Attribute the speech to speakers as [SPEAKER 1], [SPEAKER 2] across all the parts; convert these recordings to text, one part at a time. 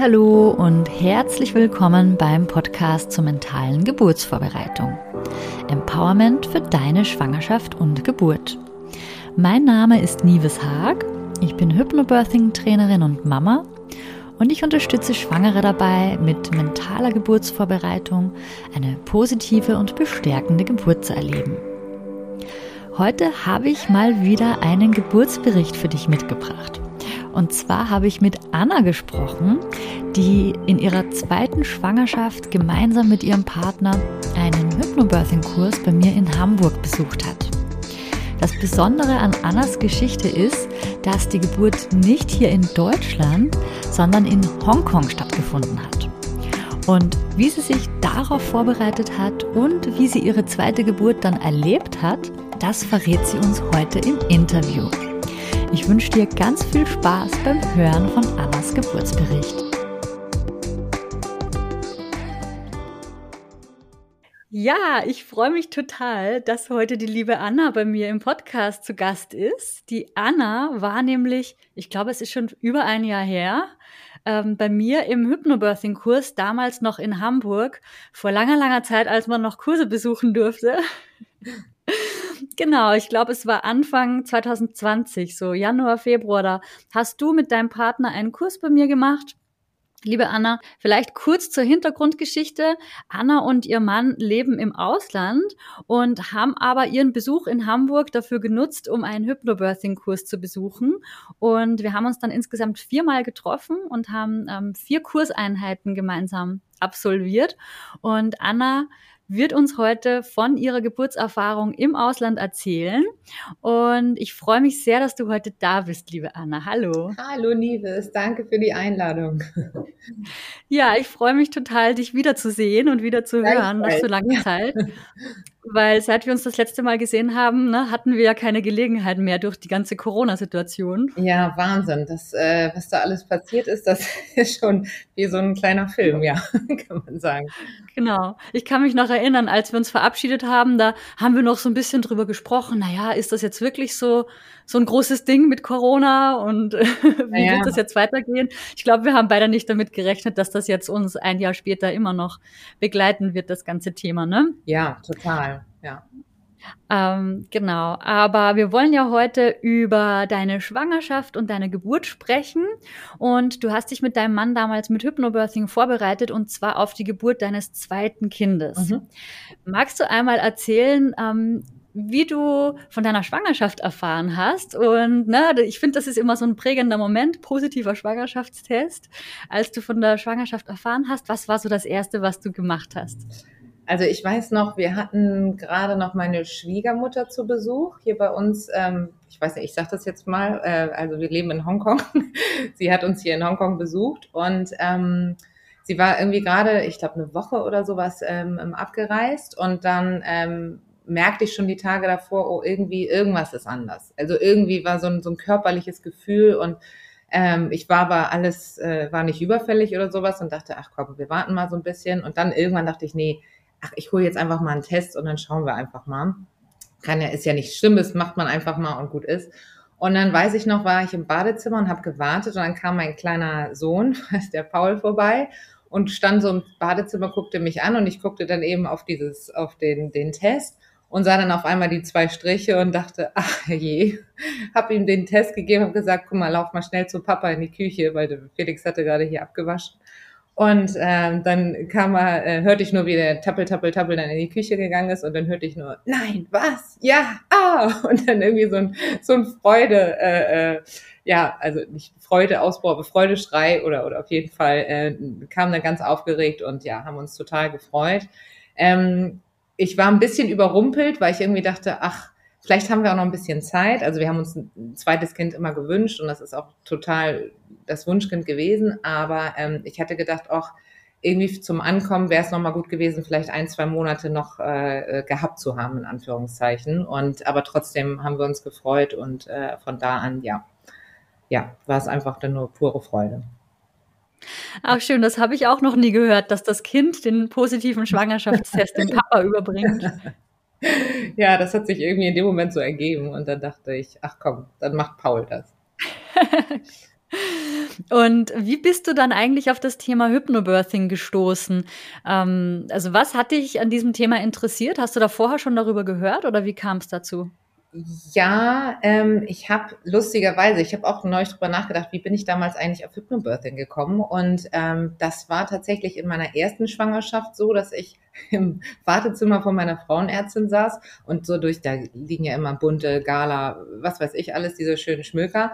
[SPEAKER 1] Hallo und herzlich willkommen beim Podcast zur mentalen Geburtsvorbereitung. Empowerment für deine Schwangerschaft und Geburt. Mein Name ist Nives Haag. Ich bin Hypnobirthing Trainerin und Mama und ich unterstütze Schwangere dabei, mit mentaler Geburtsvorbereitung eine positive und bestärkende Geburt zu erleben. Heute habe ich mal wieder einen Geburtsbericht für dich mitgebracht. Und zwar habe ich mit Anna gesprochen, die in ihrer zweiten Schwangerschaft gemeinsam mit ihrem Partner einen Hypnobirthing-Kurs bei mir in Hamburg besucht hat. Das Besondere an Annas Geschichte ist, dass die Geburt nicht hier in Deutschland, sondern in Hongkong stattgefunden hat. Und wie sie sich darauf vorbereitet hat und wie sie ihre zweite Geburt dann erlebt hat, das verrät sie uns heute im Interview. Ich wünsche dir ganz viel Spaß beim Hören von Annas Geburtsbericht. Ja, ich freue mich total, dass heute die liebe Anna bei mir im Podcast zu Gast ist. Die Anna war nämlich, ich glaube, es ist schon über ein Jahr her, ähm, bei mir im Hypnobirthing-Kurs, damals noch in Hamburg, vor langer, langer Zeit, als man noch Kurse besuchen durfte. Genau, ich glaube, es war Anfang 2020, so Januar, Februar, da hast du mit deinem Partner einen Kurs bei mir gemacht. Liebe Anna, vielleicht kurz zur Hintergrundgeschichte. Anna und ihr Mann leben im Ausland und haben aber ihren Besuch in Hamburg dafür genutzt, um einen Hypnobirthing-Kurs zu besuchen. Und wir haben uns dann insgesamt viermal getroffen und haben ähm, vier Kurseinheiten gemeinsam absolviert. Und Anna wird uns heute von ihrer Geburtserfahrung im Ausland erzählen. Und ich freue mich sehr, dass du heute da bist, liebe Anna. Hallo.
[SPEAKER 2] Hallo, Liebes. Danke für die Einladung.
[SPEAKER 1] Ja, ich freue mich total, dich wiederzusehen und wieder zu hören nach so langer Zeit. Weil seit wir uns das letzte Mal gesehen haben, ne, hatten wir ja keine Gelegenheit mehr durch die ganze Corona-Situation.
[SPEAKER 2] Ja, Wahnsinn. Das, äh, was da alles passiert ist, das ist schon wie so ein kleiner Film, ja, kann man sagen.
[SPEAKER 1] Genau. Ich kann mich noch erinnern, als wir uns verabschiedet haben, da haben wir noch so ein bisschen drüber gesprochen. Naja, ist das jetzt wirklich so, so ein großes Ding mit Corona und wie naja. wird das jetzt weitergehen? Ich glaube, wir haben beide nicht damit gerechnet, dass das jetzt uns ein Jahr später immer noch begleiten wird, das ganze Thema, ne?
[SPEAKER 2] Ja, total. Ja.
[SPEAKER 1] Ähm, genau, aber wir wollen ja heute über deine Schwangerschaft und deine Geburt sprechen. Und du hast dich mit deinem Mann damals mit Hypnobirthing vorbereitet und zwar auf die Geburt deines zweiten Kindes. Mhm. Magst du einmal erzählen, ähm, wie du von deiner Schwangerschaft erfahren hast. Und ne, ich finde, das ist immer so ein prägender Moment, positiver Schwangerschaftstest. Als du von der Schwangerschaft erfahren hast, was war so das Erste, was du gemacht hast?
[SPEAKER 2] Also ich weiß noch, wir hatten gerade noch meine Schwiegermutter zu Besuch hier bei uns. Ähm, ich weiß nicht, ich sage das jetzt mal. Äh, also wir leben in Hongkong. sie hat uns hier in Hongkong besucht und ähm, sie war irgendwie gerade, ich glaube, eine Woche oder sowas ähm, abgereist und dann ähm, merkte ich schon die Tage davor, oh, irgendwie, irgendwas ist anders. Also irgendwie war so ein, so ein körperliches Gefühl und ähm, ich war aber alles, äh, war nicht überfällig oder sowas und dachte, ach komm, wir warten mal so ein bisschen. Und dann irgendwann dachte ich, nee, ach, ich hole jetzt einfach mal einen Test und dann schauen wir einfach mal. Kann ja, ist ja nichts Schlimmes, macht man einfach mal und gut ist. Und dann weiß ich noch, war ich im Badezimmer und habe gewartet und dann kam mein kleiner Sohn, der Paul, vorbei und stand so im Badezimmer, guckte mich an und ich guckte dann eben auf dieses, auf den, den Test und sah dann auf einmal die zwei Striche und dachte, ach je, hab ihm den Test gegeben, habe gesagt, guck mal, lauf mal schnell zu Papa in die Küche, weil Felix hatte gerade hier abgewaschen. Und ähm, dann kam er, äh, hörte ich nur, wie der Tappel, Tappel, Tappel dann in die Küche gegangen ist und dann hörte ich nur, nein, was? Ja, ah! Und dann irgendwie so ein, so ein Freude, äh, äh, ja, also nicht Freude, Ausbau, aber Freudeschrei oder, oder auf jeden Fall äh, kam dann ganz aufgeregt und ja, haben uns total gefreut. Ähm, ich war ein bisschen überrumpelt, weil ich irgendwie dachte, ach, vielleicht haben wir auch noch ein bisschen Zeit. Also wir haben uns ein zweites Kind immer gewünscht und das ist auch total das Wunschkind gewesen. Aber ähm, ich hatte gedacht, auch irgendwie zum Ankommen wäre es nochmal gut gewesen, vielleicht ein, zwei Monate noch äh, gehabt zu haben, in Anführungszeichen. Und aber trotzdem haben wir uns gefreut und äh, von da an, ja, ja, war es einfach dann nur pure Freude.
[SPEAKER 1] Ach schön, das habe ich auch noch nie gehört, dass das Kind den positiven Schwangerschaftstest dem Papa überbringt.
[SPEAKER 2] Ja, das hat sich irgendwie in dem Moment so ergeben und dann dachte ich, ach komm, dann macht Paul das.
[SPEAKER 1] Und wie bist du dann eigentlich auf das Thema Hypnobirthing gestoßen? Ähm, also was hat dich an diesem Thema interessiert? Hast du da vorher schon darüber gehört oder wie kam es dazu?
[SPEAKER 2] Ja, ähm, ich habe lustigerweise, ich habe auch neu drüber nachgedacht, wie bin ich damals eigentlich auf Hypnobirthing gekommen? Und ähm, das war tatsächlich in meiner ersten Schwangerschaft so, dass ich im Wartezimmer von meiner Frauenärztin saß und so durch, da liegen ja immer bunte Gala, was weiß ich alles, diese schönen Schmöker.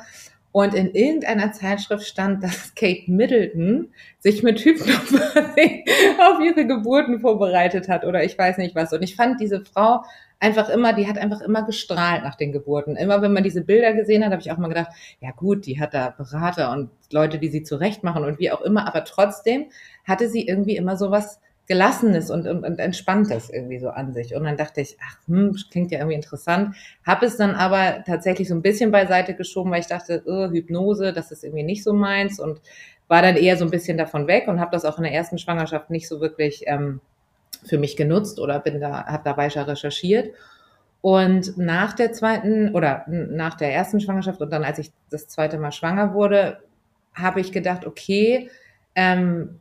[SPEAKER 2] Und in irgendeiner Zeitschrift stand, dass Kate Middleton sich mit Hypnobirthing auf ihre Geburten vorbereitet hat oder ich weiß nicht was. Und ich fand diese Frau einfach immer, die hat einfach immer gestrahlt nach den Geburten. Immer wenn man diese Bilder gesehen hat, habe ich auch mal gedacht, ja gut, die hat da Berater und Leute, die sie zurecht machen und wie auch immer, aber trotzdem hatte sie irgendwie immer so was Gelassenes und, und, und Entspanntes irgendwie so an sich. Und dann dachte ich, ach, hm, klingt ja irgendwie interessant. Habe es dann aber tatsächlich so ein bisschen beiseite geschoben, weil ich dachte, oh, Hypnose, das ist irgendwie nicht so meins und war dann eher so ein bisschen davon weg und habe das auch in der ersten Schwangerschaft nicht so wirklich ähm, für mich genutzt oder bin da, habe da weiter recherchiert. Und nach der zweiten oder nach der ersten Schwangerschaft und dann, als ich das zweite Mal schwanger wurde, habe ich gedacht, okay, ähm,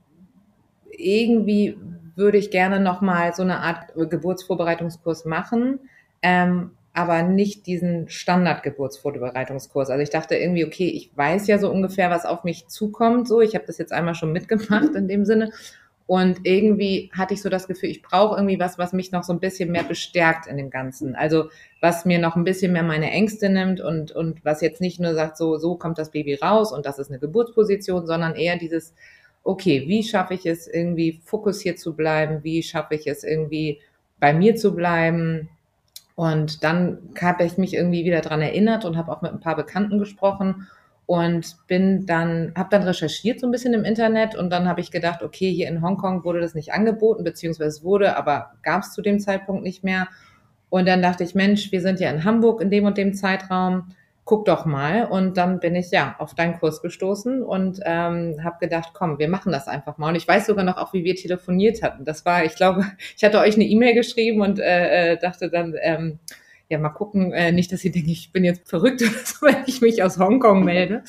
[SPEAKER 2] irgendwie würde ich gerne nochmal so eine Art Geburtsvorbereitungskurs machen, ähm, aber nicht diesen Standard-Geburtsvorbereitungskurs. Also ich dachte irgendwie, okay, ich weiß ja so ungefähr, was auf mich zukommt. So, ich habe das jetzt einmal schon mitgemacht in dem Sinne und irgendwie hatte ich so das Gefühl, ich brauche irgendwie was, was mich noch so ein bisschen mehr bestärkt in dem Ganzen. Also was mir noch ein bisschen mehr meine Ängste nimmt und, und was jetzt nicht nur sagt, so, so kommt das Baby raus und das ist eine Geburtsposition, sondern eher dieses, okay, wie schaffe ich es irgendwie fokussiert zu bleiben? Wie schaffe ich es irgendwie bei mir zu bleiben? Und dann habe ich mich irgendwie wieder dran erinnert und habe auch mit ein paar Bekannten gesprochen und bin dann, habe dann recherchiert so ein bisschen im Internet und dann habe ich gedacht, okay, hier in Hongkong wurde das nicht angeboten, beziehungsweise wurde, aber gab es zu dem Zeitpunkt nicht mehr. Und dann dachte ich, Mensch, wir sind ja in Hamburg in dem und dem Zeitraum, guck doch mal. Und dann bin ich ja auf deinen Kurs gestoßen und ähm, habe gedacht, komm, wir machen das einfach mal. Und ich weiß sogar noch auch, wie wir telefoniert hatten. Das war, ich glaube, ich hatte euch eine E-Mail geschrieben und äh, äh dachte dann, ähm, ja, mal gucken, äh, nicht, dass sie denken, ich bin jetzt verrückt oder so, wenn ich mich aus Hongkong melde.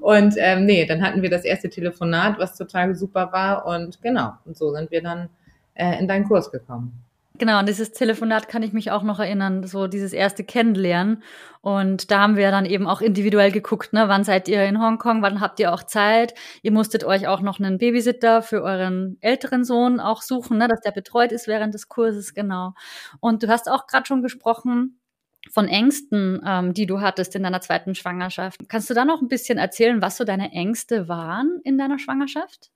[SPEAKER 2] Und ähm, nee, dann hatten wir das erste Telefonat, was total super war. Und genau, und so sind wir dann äh, in deinen Kurs gekommen.
[SPEAKER 1] Genau, und dieses Telefonat kann ich mich auch noch erinnern, so dieses erste Kennenlernen. Und da haben wir dann eben auch individuell geguckt, ne, wann seid ihr in Hongkong, wann habt ihr auch Zeit? Ihr musstet euch auch noch einen Babysitter für euren älteren Sohn auch suchen, ne, dass der betreut ist während des Kurses, genau. Und du hast auch gerade schon gesprochen, von Ängsten, ähm, die du hattest in deiner zweiten Schwangerschaft. Kannst du da noch ein bisschen erzählen, was so deine Ängste waren in deiner Schwangerschaft?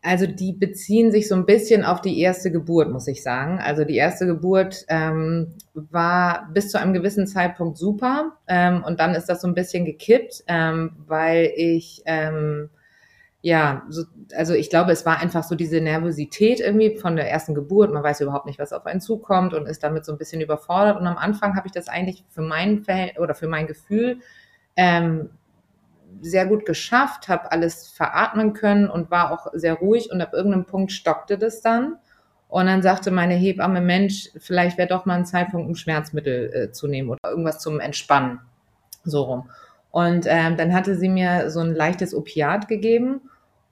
[SPEAKER 2] Also die beziehen sich so ein bisschen auf die erste Geburt, muss ich sagen. Also die erste Geburt ähm, war bis zu einem gewissen Zeitpunkt super ähm, und dann ist das so ein bisschen gekippt, ähm, weil ich ähm, ja, so, also ich glaube, es war einfach so diese Nervosität irgendwie von der ersten Geburt. Man weiß überhaupt nicht, was auf einen zukommt und ist damit so ein bisschen überfordert. Und am Anfang habe ich das eigentlich für mein Verhältnis oder für mein Gefühl ähm, sehr gut geschafft, habe alles veratmen können und war auch sehr ruhig. Und ab irgendeinem Punkt stockte das dann. Und dann sagte meine Hebamme, Mensch, vielleicht wäre doch mal ein Zeitpunkt, um Schmerzmittel äh, zu nehmen oder irgendwas zum Entspannen. So rum. Und ähm, dann hatte sie mir so ein leichtes Opiat gegeben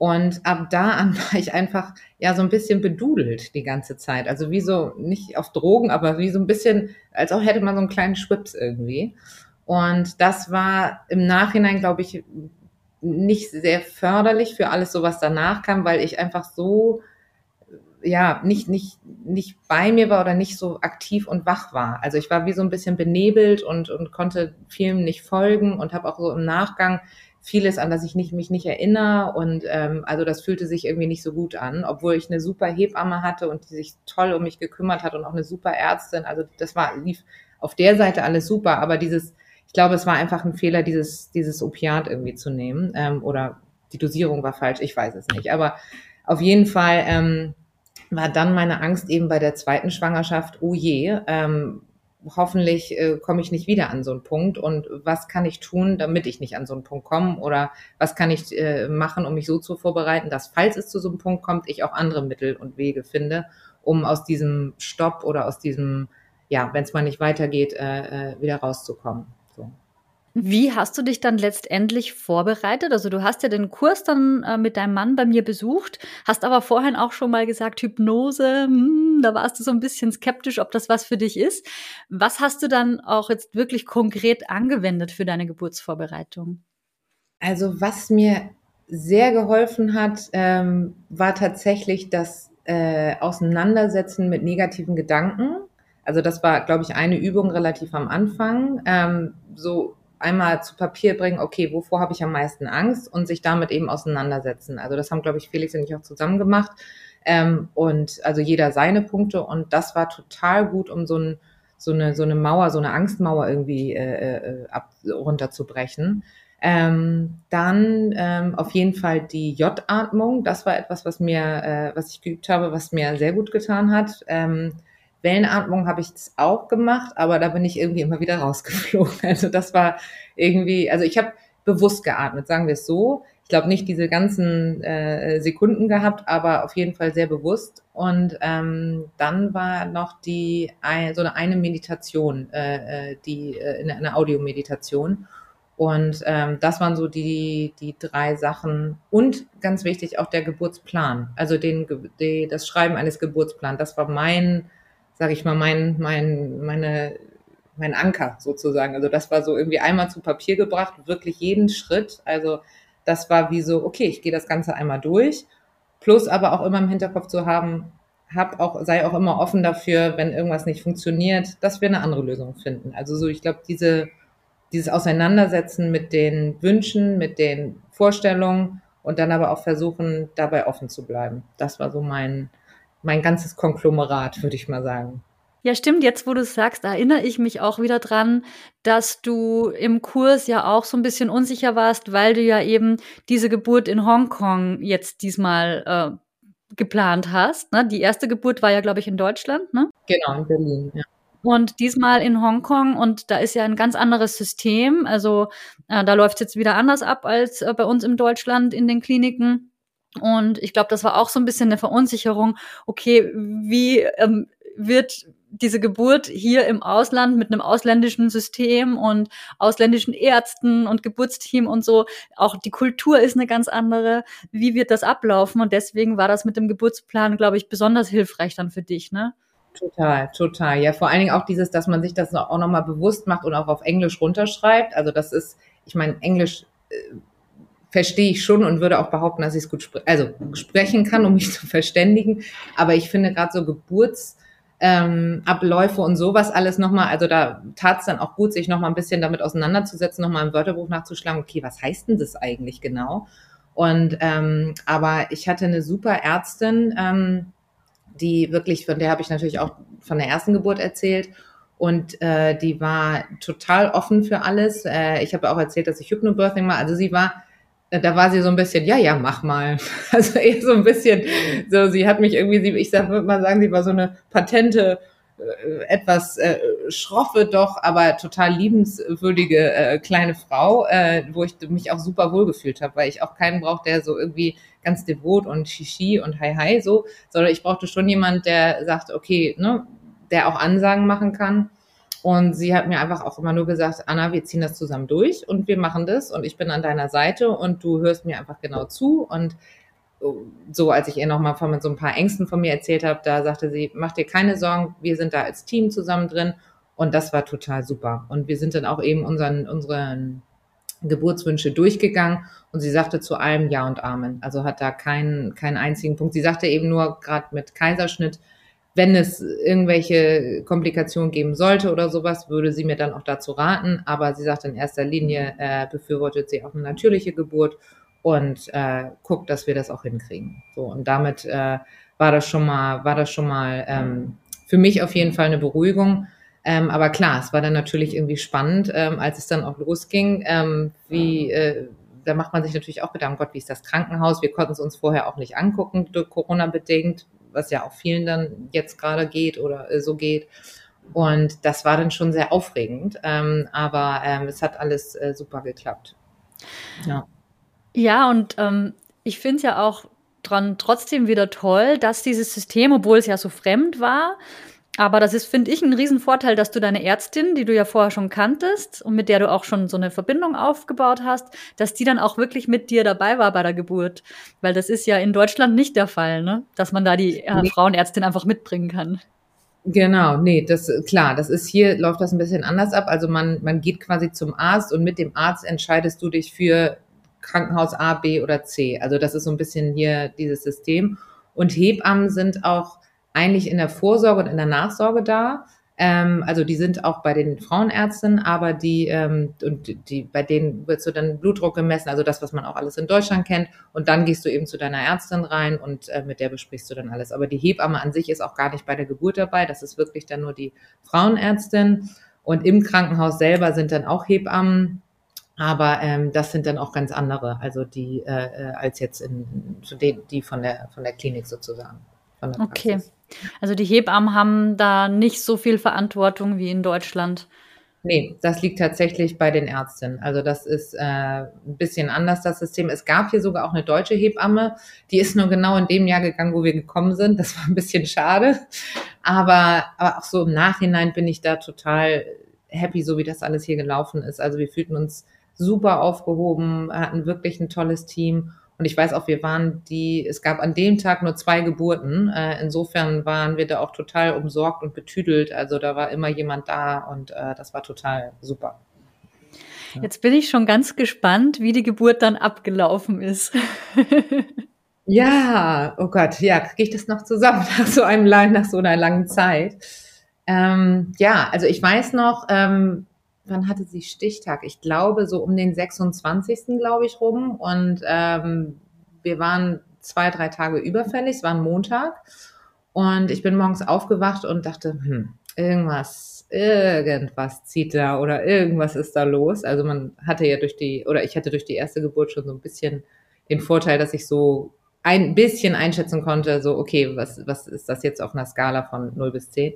[SPEAKER 2] und ab da an war ich einfach ja so ein bisschen bedudelt die ganze Zeit. Also wie so, nicht auf Drogen, aber wie so ein bisschen, als auch hätte man so einen kleinen Schwips irgendwie. Und das war im Nachhinein, glaube ich, nicht sehr förderlich für alles so, was danach kam, weil ich einfach so ja, nicht, nicht, nicht bei mir war oder nicht so aktiv und wach war. Also ich war wie so ein bisschen benebelt und, und konnte vielem nicht folgen und habe auch so im Nachgang vieles, an das ich nicht, mich nicht erinnere. Und ähm, also das fühlte sich irgendwie nicht so gut an, obwohl ich eine super Hebamme hatte und die sich toll um mich gekümmert hat und auch eine super Ärztin. Also das war, lief auf der Seite alles super, aber dieses, ich glaube, es war einfach ein Fehler, dieses, dieses Opiat irgendwie zu nehmen. Ähm, oder die Dosierung war falsch, ich weiß es nicht. Aber auf jeden Fall ähm, war dann meine Angst eben bei der zweiten Schwangerschaft, oh je, ähm, hoffentlich äh, komme ich nicht wieder an so einen Punkt und was kann ich tun, damit ich nicht an so einen Punkt komme oder was kann ich äh, machen, um mich so zu vorbereiten, dass falls es zu so einem Punkt kommt, ich auch andere Mittel und Wege finde, um aus diesem Stopp oder aus diesem, ja, wenn es mal nicht weitergeht, äh, äh, wieder rauszukommen. So.
[SPEAKER 1] Wie hast du dich dann letztendlich vorbereitet? Also du hast ja den Kurs dann äh, mit deinem Mann bei mir besucht, hast aber vorhin auch schon mal gesagt, Hypnose, da warst du so ein bisschen skeptisch, ob das was für dich ist. Was hast du dann auch jetzt wirklich konkret angewendet für deine Geburtsvorbereitung?
[SPEAKER 2] Also was mir sehr geholfen hat, ähm, war tatsächlich das äh, Auseinandersetzen mit negativen Gedanken. Also das war, glaube ich, eine Übung relativ am Anfang. Ähm, so einmal zu Papier bringen, okay, wovor habe ich am meisten Angst und sich damit eben auseinandersetzen. Also das haben, glaube ich, Felix und ich auch zusammen gemacht. Ähm, und also jeder seine Punkte und das war total gut, um so, ein, so, eine, so eine Mauer, so eine Angstmauer irgendwie äh, äh, ab, runterzubrechen. Ähm, dann ähm, auf jeden Fall die J-Atmung. Das war etwas, was mir, äh, was ich geübt habe, was mir sehr gut getan hat. Ähm, Wellenatmung habe ich auch gemacht, aber da bin ich irgendwie immer wieder rausgeflogen. Also das war irgendwie, also ich habe bewusst geatmet, sagen wir es so. Ich glaube nicht diese ganzen äh, Sekunden gehabt, aber auf jeden Fall sehr bewusst. Und ähm, dann war noch die so eine, eine Meditation, äh, äh die äh, eine Audiomeditation. Und ähm, das waren so die, die drei Sachen. Und ganz wichtig auch der Geburtsplan, also den, die, das Schreiben eines Geburtsplans. Das war mein sage ich mal, mein, mein, meine, mein Anker sozusagen. Also das war so irgendwie einmal zu Papier gebracht, wirklich jeden Schritt. Also das war wie so, okay, ich gehe das Ganze einmal durch. Plus aber auch immer im Hinterkopf zu haben, hab auch, sei auch immer offen dafür, wenn irgendwas nicht funktioniert, dass wir eine andere Lösung finden. Also so, ich glaube, diese, dieses Auseinandersetzen mit den Wünschen, mit den Vorstellungen und dann aber auch versuchen, dabei offen zu bleiben. Das war so mein, mein ganzes Konglomerat, würde ich mal sagen.
[SPEAKER 1] Ja, stimmt. Jetzt, wo du es sagst, erinnere ich mich auch wieder dran, dass du im Kurs ja auch so ein bisschen unsicher warst, weil du ja eben diese Geburt in Hongkong jetzt diesmal äh, geplant hast. Ne? Die erste Geburt war ja, glaube ich, in Deutschland, ne?
[SPEAKER 2] Genau, in Berlin, ja.
[SPEAKER 1] Und diesmal in Hongkong und da ist ja ein ganz anderes System. Also äh, da läuft es jetzt wieder anders ab als äh, bei uns in Deutschland in den Kliniken. Und ich glaube, das war auch so ein bisschen eine Verunsicherung. Okay, wie ähm, wird diese Geburt hier im Ausland mit einem ausländischen System und ausländischen Ärzten und Geburtsteam und so, auch die Kultur ist eine ganz andere. Wie wird das ablaufen? Und deswegen war das mit dem Geburtsplan, glaube ich, besonders hilfreich dann für dich, ne?
[SPEAKER 2] Total, total. Ja, vor allen Dingen auch dieses, dass man sich das auch nochmal bewusst macht und auch auf Englisch runterschreibt. Also das ist, ich meine, Englisch äh, verstehe ich schon und würde auch behaupten, dass ich es gut spre also sprechen kann, um mich zu verständigen. Aber ich finde gerade so Geburtsabläufe ähm, und sowas alles nochmal, also da tat es dann auch gut, sich nochmal ein bisschen damit auseinanderzusetzen, nochmal im Wörterbuch nachzuschlagen, okay, was heißt denn das eigentlich genau? Und ähm, aber ich hatte eine super Ärztin, ähm, die wirklich, von der habe ich natürlich auch von der ersten Geburt erzählt. Und äh, die war total offen für alles. Äh, ich habe auch erzählt, dass ich Hypnobirthing mache. Also sie war da war sie so ein bisschen, ja, ja, mach mal. Also eher so ein bisschen, so, sie hat mich irgendwie, sie, ich sag, würde mal sagen, sie war so eine patente, äh, etwas äh, schroffe doch, aber total liebenswürdige äh, kleine Frau, äh, wo ich mich auch super wohlgefühlt habe, weil ich auch keinen brauche, der so irgendwie ganz devot und shishi und hi hi so, sondern ich brauchte schon jemand, der sagt, okay, ne, der auch Ansagen machen kann und sie hat mir einfach auch immer nur gesagt, Anna, wir ziehen das zusammen durch und wir machen das und ich bin an deiner Seite und du hörst mir einfach genau zu. Und so, als ich ihr nochmal von so ein paar Ängsten von mir erzählt habe, da sagte sie, mach dir keine Sorgen, wir sind da als Team zusammen drin. Und das war total super. Und wir sind dann auch eben unseren, unseren Geburtswünsche durchgegangen und sie sagte zu allem Ja und Amen. Also hat da keinen, keinen einzigen Punkt. Sie sagte eben nur, gerade mit Kaiserschnitt, wenn es irgendwelche Komplikationen geben sollte oder sowas, würde sie mir dann auch dazu raten. Aber sie sagt in erster Linie, äh, befürwortet sie auch eine natürliche Geburt und äh, guckt, dass wir das auch hinkriegen. So und damit äh, war das schon mal, war das schon mal ähm, für mich auf jeden Fall eine Beruhigung. Ähm, aber klar, es war dann natürlich irgendwie spannend, ähm, als es dann auch losging, ähm, wie äh, da macht man sich natürlich auch Gedanken, Gott, wie ist das Krankenhaus? Wir konnten es uns vorher auch nicht angucken, durch Corona bedingt, was ja auch vielen dann jetzt gerade geht oder äh, so geht. Und das war dann schon sehr aufregend, ähm, aber ähm, es hat alles äh, super geklappt.
[SPEAKER 1] Ja, ja und ähm, ich finde es ja auch dran trotzdem wieder toll, dass dieses System, obwohl es ja so fremd war, Aber das ist, finde ich, ein Riesenvorteil, dass du deine Ärztin, die du ja vorher schon kanntest und mit der du auch schon so eine Verbindung aufgebaut hast, dass die dann auch wirklich mit dir dabei war bei der Geburt. Weil das ist ja in Deutschland nicht der Fall, ne? Dass man da die äh, Frauenärztin einfach mitbringen kann.
[SPEAKER 2] Genau, nee, das klar, das ist hier läuft das ein bisschen anders ab. Also man man geht quasi zum Arzt und mit dem Arzt entscheidest du dich für Krankenhaus A, B oder C. Also das ist so ein bisschen hier dieses System und Hebammen sind auch eigentlich in der Vorsorge und in der Nachsorge da. Ähm, also die sind auch bei den Frauenärzten, aber die ähm, und die bei denen wird so dann Blutdruck gemessen, also das, was man auch alles in Deutschland kennt. Und dann gehst du eben zu deiner Ärztin rein und äh, mit der besprichst du dann alles. Aber die Hebamme an sich ist auch gar nicht bei der Geburt dabei. Das ist wirklich dann nur die Frauenärztin. Und im Krankenhaus selber sind dann auch Hebammen. Aber ähm, das sind dann auch ganz andere, also die äh, äh als jetzt in, die, die von der von der Klinik sozusagen.
[SPEAKER 1] okay. Also die Hebammen haben da nicht so viel Verantwortung wie in Deutschland.
[SPEAKER 2] Nee, das liegt tatsächlich bei den Ärztinnen. Also das ist äh, ein bisschen anders, das System. Es gab hier sogar auch eine deutsche Hebamme, die ist nur genau in dem Jahr gegangen, wo wir gekommen sind. Das war ein bisschen schade. Aber, aber auch so im Nachhinein bin ich da total happy, so wie das alles hier gelaufen ist. Also wir fühlten uns super aufgehoben, hatten wirklich ein tolles Team. Und ich weiß auch, wir waren die, es gab an dem Tag nur zwei Geburten. Äh, insofern waren wir da auch total umsorgt und betüdelt. Also da war immer jemand da und äh, das war total super.
[SPEAKER 1] Jetzt bin ich schon ganz gespannt, wie die Geburt dann abgelaufen ist.
[SPEAKER 2] ja, oh Gott, ja, kriege ich das noch zusammen nach so einem nach so einer langen Zeit. Ähm, ja, also ich weiß noch, ähm, wann hatte sie Stichtag? Ich glaube, so um den 26. glaube ich rum. Und ähm, wir waren zwei, drei Tage überfällig. Es war ein Montag. Und ich bin morgens aufgewacht und dachte, hm, irgendwas, irgendwas zieht da oder irgendwas ist da los. Also man hatte ja durch die, oder ich hatte durch die erste Geburt schon so ein bisschen den Vorteil, dass ich so ein bisschen einschätzen konnte, so, okay, was, was ist das jetzt auf einer Skala von 0 bis 10?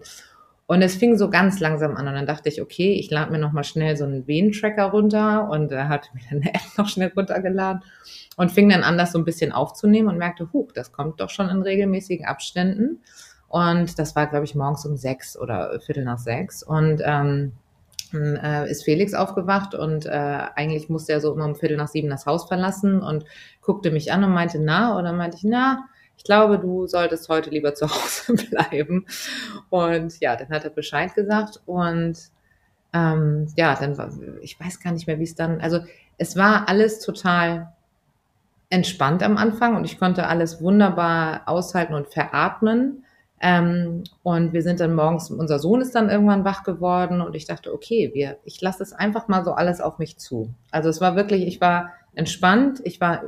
[SPEAKER 2] Und es fing so ganz langsam an und dann dachte ich, okay, ich lade mir nochmal schnell so einen Venentracker runter und er hat mir dann eine App noch schnell runtergeladen und fing dann an, das so ein bisschen aufzunehmen und merkte, huch, das kommt doch schon in regelmäßigen Abständen. Und das war, glaube ich, morgens um sechs oder Viertel nach sechs. Und ähm, äh, ist Felix aufgewacht und äh, eigentlich musste er so immer um Viertel nach sieben das Haus verlassen und guckte mich an und meinte, na, oder meinte ich, na, ich glaube, du solltest heute lieber zu Hause bleiben. Und ja, dann hat er Bescheid gesagt und ähm, ja, dann war, ich weiß gar nicht mehr, wie es dann, also es war alles total entspannt am Anfang und ich konnte alles wunderbar aushalten und veratmen. Ähm, und wir sind dann morgens, unser Sohn ist dann irgendwann wach geworden und ich dachte, okay, wir, ich lasse es einfach mal so alles auf mich zu. Also es war wirklich, ich war entspannt, ich war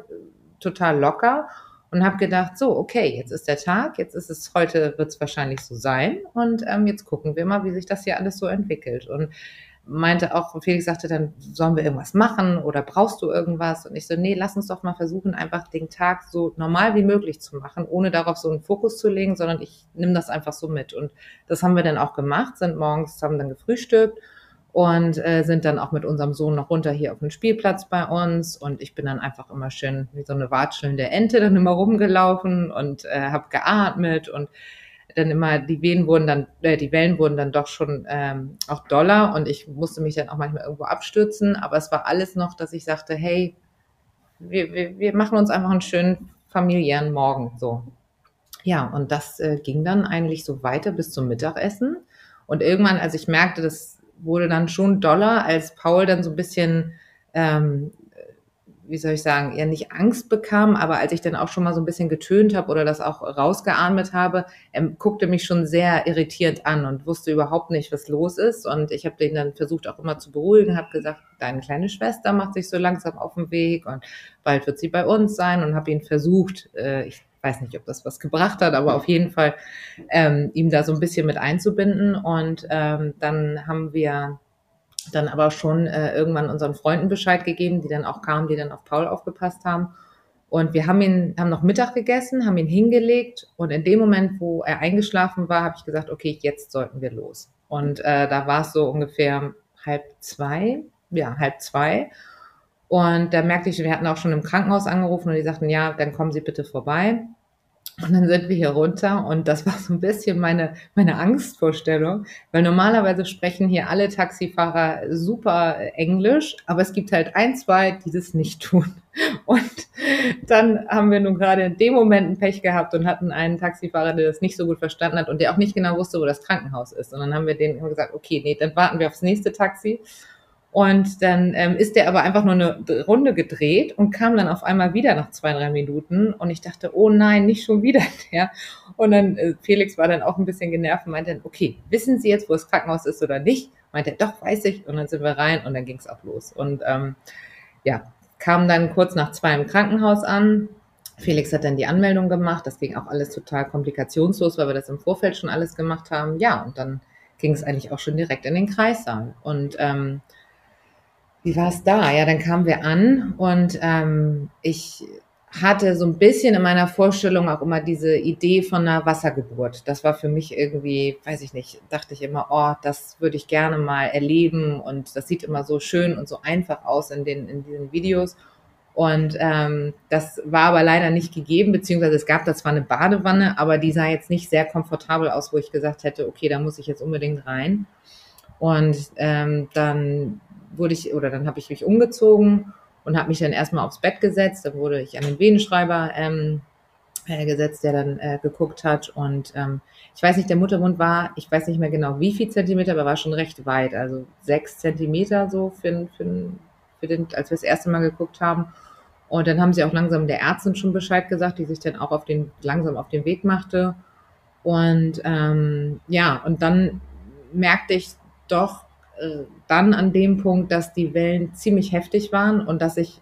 [SPEAKER 2] total locker und habe gedacht, so, okay, jetzt ist der Tag, jetzt ist es, heute wird es wahrscheinlich so sein und ähm, jetzt gucken wir mal, wie sich das hier alles so entwickelt. Und meinte auch, Felix sagte dann, sollen wir irgendwas machen oder brauchst du irgendwas? Und ich so, nee, lass uns doch mal versuchen, einfach den Tag so normal wie möglich zu machen, ohne darauf so einen Fokus zu legen, sondern ich nehme das einfach so mit. Und das haben wir dann auch gemacht, sind morgens, haben dann gefrühstückt und äh, sind dann auch mit unserem Sohn noch runter hier auf den Spielplatz bei uns. Und ich bin dann einfach immer schön wie so eine watschelnde Ente dann immer rumgelaufen und äh, habe geatmet. Und dann immer die Wehen wurden dann äh, die Wellen wurden dann doch schon ähm, auch doller. Und ich musste mich dann auch manchmal irgendwo abstürzen, aber es war alles noch, dass ich sagte, hey, wir, wir, wir machen uns einfach einen schönen familiären Morgen. So. Ja, und das äh, ging dann eigentlich so weiter bis zum Mittagessen. Und irgendwann, als ich merkte, dass wurde dann schon doller, als Paul dann so ein bisschen, ähm, wie soll ich sagen, ja nicht Angst bekam, aber als ich dann auch schon mal so ein bisschen getönt habe oder das auch rausgeatmet habe, er guckte mich schon sehr irritierend an und wusste überhaupt nicht, was los ist. Und ich habe den dann versucht auch immer zu beruhigen, habe gesagt, deine kleine Schwester macht sich so langsam auf den Weg und bald wird sie bei uns sein und habe ihn versucht, äh, ich weiß nicht, ob das was gebracht hat, aber auf jeden Fall ähm, ihm da so ein bisschen mit einzubinden. Und ähm, dann haben wir dann aber schon äh, irgendwann unseren Freunden Bescheid gegeben, die dann auch kamen, die dann auf Paul aufgepasst haben. Und wir haben ihn, haben noch Mittag gegessen, haben ihn hingelegt und in dem Moment, wo er eingeschlafen war, habe ich gesagt, okay, jetzt sollten wir los. Und äh, da war es so ungefähr halb zwei, ja, halb zwei. Und da merkte ich, wir hatten auch schon im Krankenhaus angerufen und die sagten, ja, dann kommen Sie bitte vorbei. Und dann sind wir hier runter und das war so ein bisschen meine, meine Angstvorstellung, weil normalerweise sprechen hier alle Taxifahrer super Englisch, aber es gibt halt ein, zwei, die das nicht tun. Und dann haben wir nun gerade in dem Moment ein Pech gehabt und hatten einen Taxifahrer, der das nicht so gut verstanden hat und der auch nicht genau wusste, wo das Krankenhaus ist. Und dann haben wir denen gesagt, okay, nee, dann warten wir aufs nächste Taxi. Und dann ähm, ist der aber einfach nur eine Runde gedreht und kam dann auf einmal wieder nach zwei, drei Minuten. Und ich dachte, oh nein, nicht schon wieder der. Und dann äh, Felix war dann auch ein bisschen genervt und meinte, okay, wissen Sie jetzt, wo das Krankenhaus ist oder nicht? Meinte, doch, weiß ich. Und dann sind wir rein und dann ging es auch los. Und ähm, ja, kam dann kurz nach zwei im Krankenhaus an. Felix hat dann die Anmeldung gemacht. Das ging auch alles total komplikationslos, weil wir das im Vorfeld schon alles gemacht haben. Ja, und dann ging es eigentlich auch schon direkt in den Kreissaal. Und ähm, wie war es da? Ja, dann kamen wir an und ähm, ich hatte so ein bisschen in meiner Vorstellung auch immer diese Idee von einer Wassergeburt. Das war für mich irgendwie, weiß ich nicht, dachte ich immer, oh, das würde ich gerne mal erleben und das sieht immer so schön und so einfach aus in den in diesen Videos. Und ähm, das war aber leider nicht gegeben, beziehungsweise es gab da zwar eine Badewanne, aber die sah jetzt nicht sehr komfortabel aus, wo ich gesagt hätte, okay, da muss ich jetzt unbedingt rein. Und ähm, dann wurde ich, oder dann habe ich mich umgezogen und habe mich dann erstmal aufs Bett gesetzt. Dann wurde ich an den Venenschreiber ähm, äh, gesetzt, der dann äh, geguckt hat. Und ähm, ich weiß nicht, der Muttermund war, ich weiß nicht mehr genau wie viel Zentimeter, aber war schon recht weit. Also sechs Zentimeter so für, für, für den, als wir das erste Mal geguckt haben. Und dann haben sie auch langsam der Ärztin schon Bescheid gesagt, die sich dann auch auf den, langsam auf den Weg machte. Und ähm, ja, und dann merkte ich doch, äh, dann an dem Punkt, dass die Wellen ziemlich heftig waren und dass ich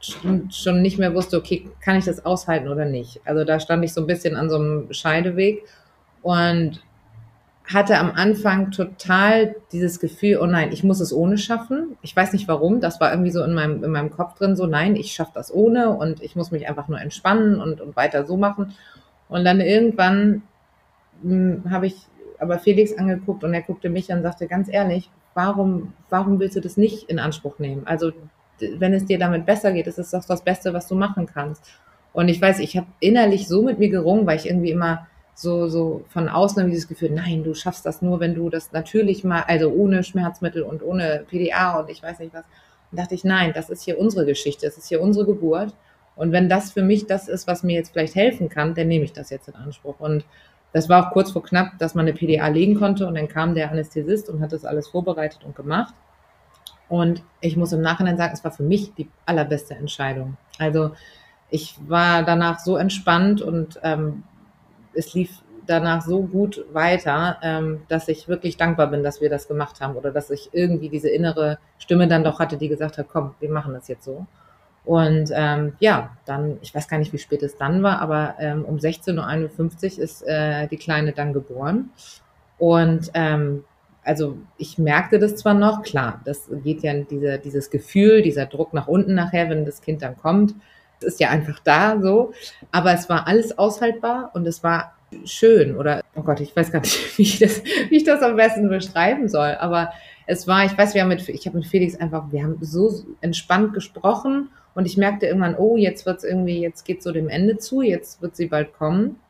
[SPEAKER 2] schon nicht mehr wusste, okay, kann ich das aushalten oder nicht. Also da stand ich so ein bisschen an so einem Scheideweg und hatte am Anfang total dieses Gefühl, oh nein, ich muss es ohne schaffen. Ich weiß nicht warum, das war irgendwie so in meinem, in meinem Kopf drin, so nein, ich schaffe das ohne und ich muss mich einfach nur entspannen und, und weiter so machen. Und dann irgendwann hm, habe ich aber Felix angeguckt und er guckte mich an und sagte, ganz ehrlich, warum, warum willst du das nicht in Anspruch nehmen? Also, wenn es dir damit besser geht, ist es doch das Beste, was du machen kannst. Und ich weiß, ich habe innerlich so mit mir gerungen, weil ich irgendwie immer so, so von außen dieses Gefühl, nein, du schaffst das nur, wenn du das natürlich mal, also ohne Schmerzmittel und ohne PDA und ich weiß nicht was. Und dachte ich, nein, das ist hier unsere Geschichte, das ist hier unsere Geburt. Und wenn das für mich das ist, was mir jetzt vielleicht helfen kann, dann nehme ich das jetzt in Anspruch. Und das war auch kurz vor knapp, dass man eine PDA legen konnte und dann kam der Anästhesist und hat das alles vorbereitet und gemacht. Und ich muss im Nachhinein sagen, es war für mich die allerbeste Entscheidung. Also ich war danach so entspannt und ähm, es lief danach so gut weiter, ähm, dass ich wirklich dankbar bin, dass wir das gemacht haben oder dass ich irgendwie diese innere Stimme dann doch hatte, die gesagt hat, komm, wir machen das jetzt so. Und ähm, ja, dann, ich weiß gar nicht, wie spät es dann war, aber ähm, um 16.51 Uhr ist äh, die Kleine dann geboren. Und ähm, also ich merkte das zwar noch, klar, das geht ja diese, dieses Gefühl, dieser Druck nach unten nachher, wenn das Kind dann kommt, das ist ja einfach da so. Aber es war alles aushaltbar und es war schön oder, oh Gott, ich weiß gar nicht, wie ich das, wie ich das am besten beschreiben soll. Aber es war, ich weiß, wir haben mit, ich habe mit Felix einfach, wir haben so entspannt gesprochen und ich merkte irgendwann, oh, jetzt wird's irgendwie, jetzt geht so dem Ende zu, jetzt wird sie bald kommen.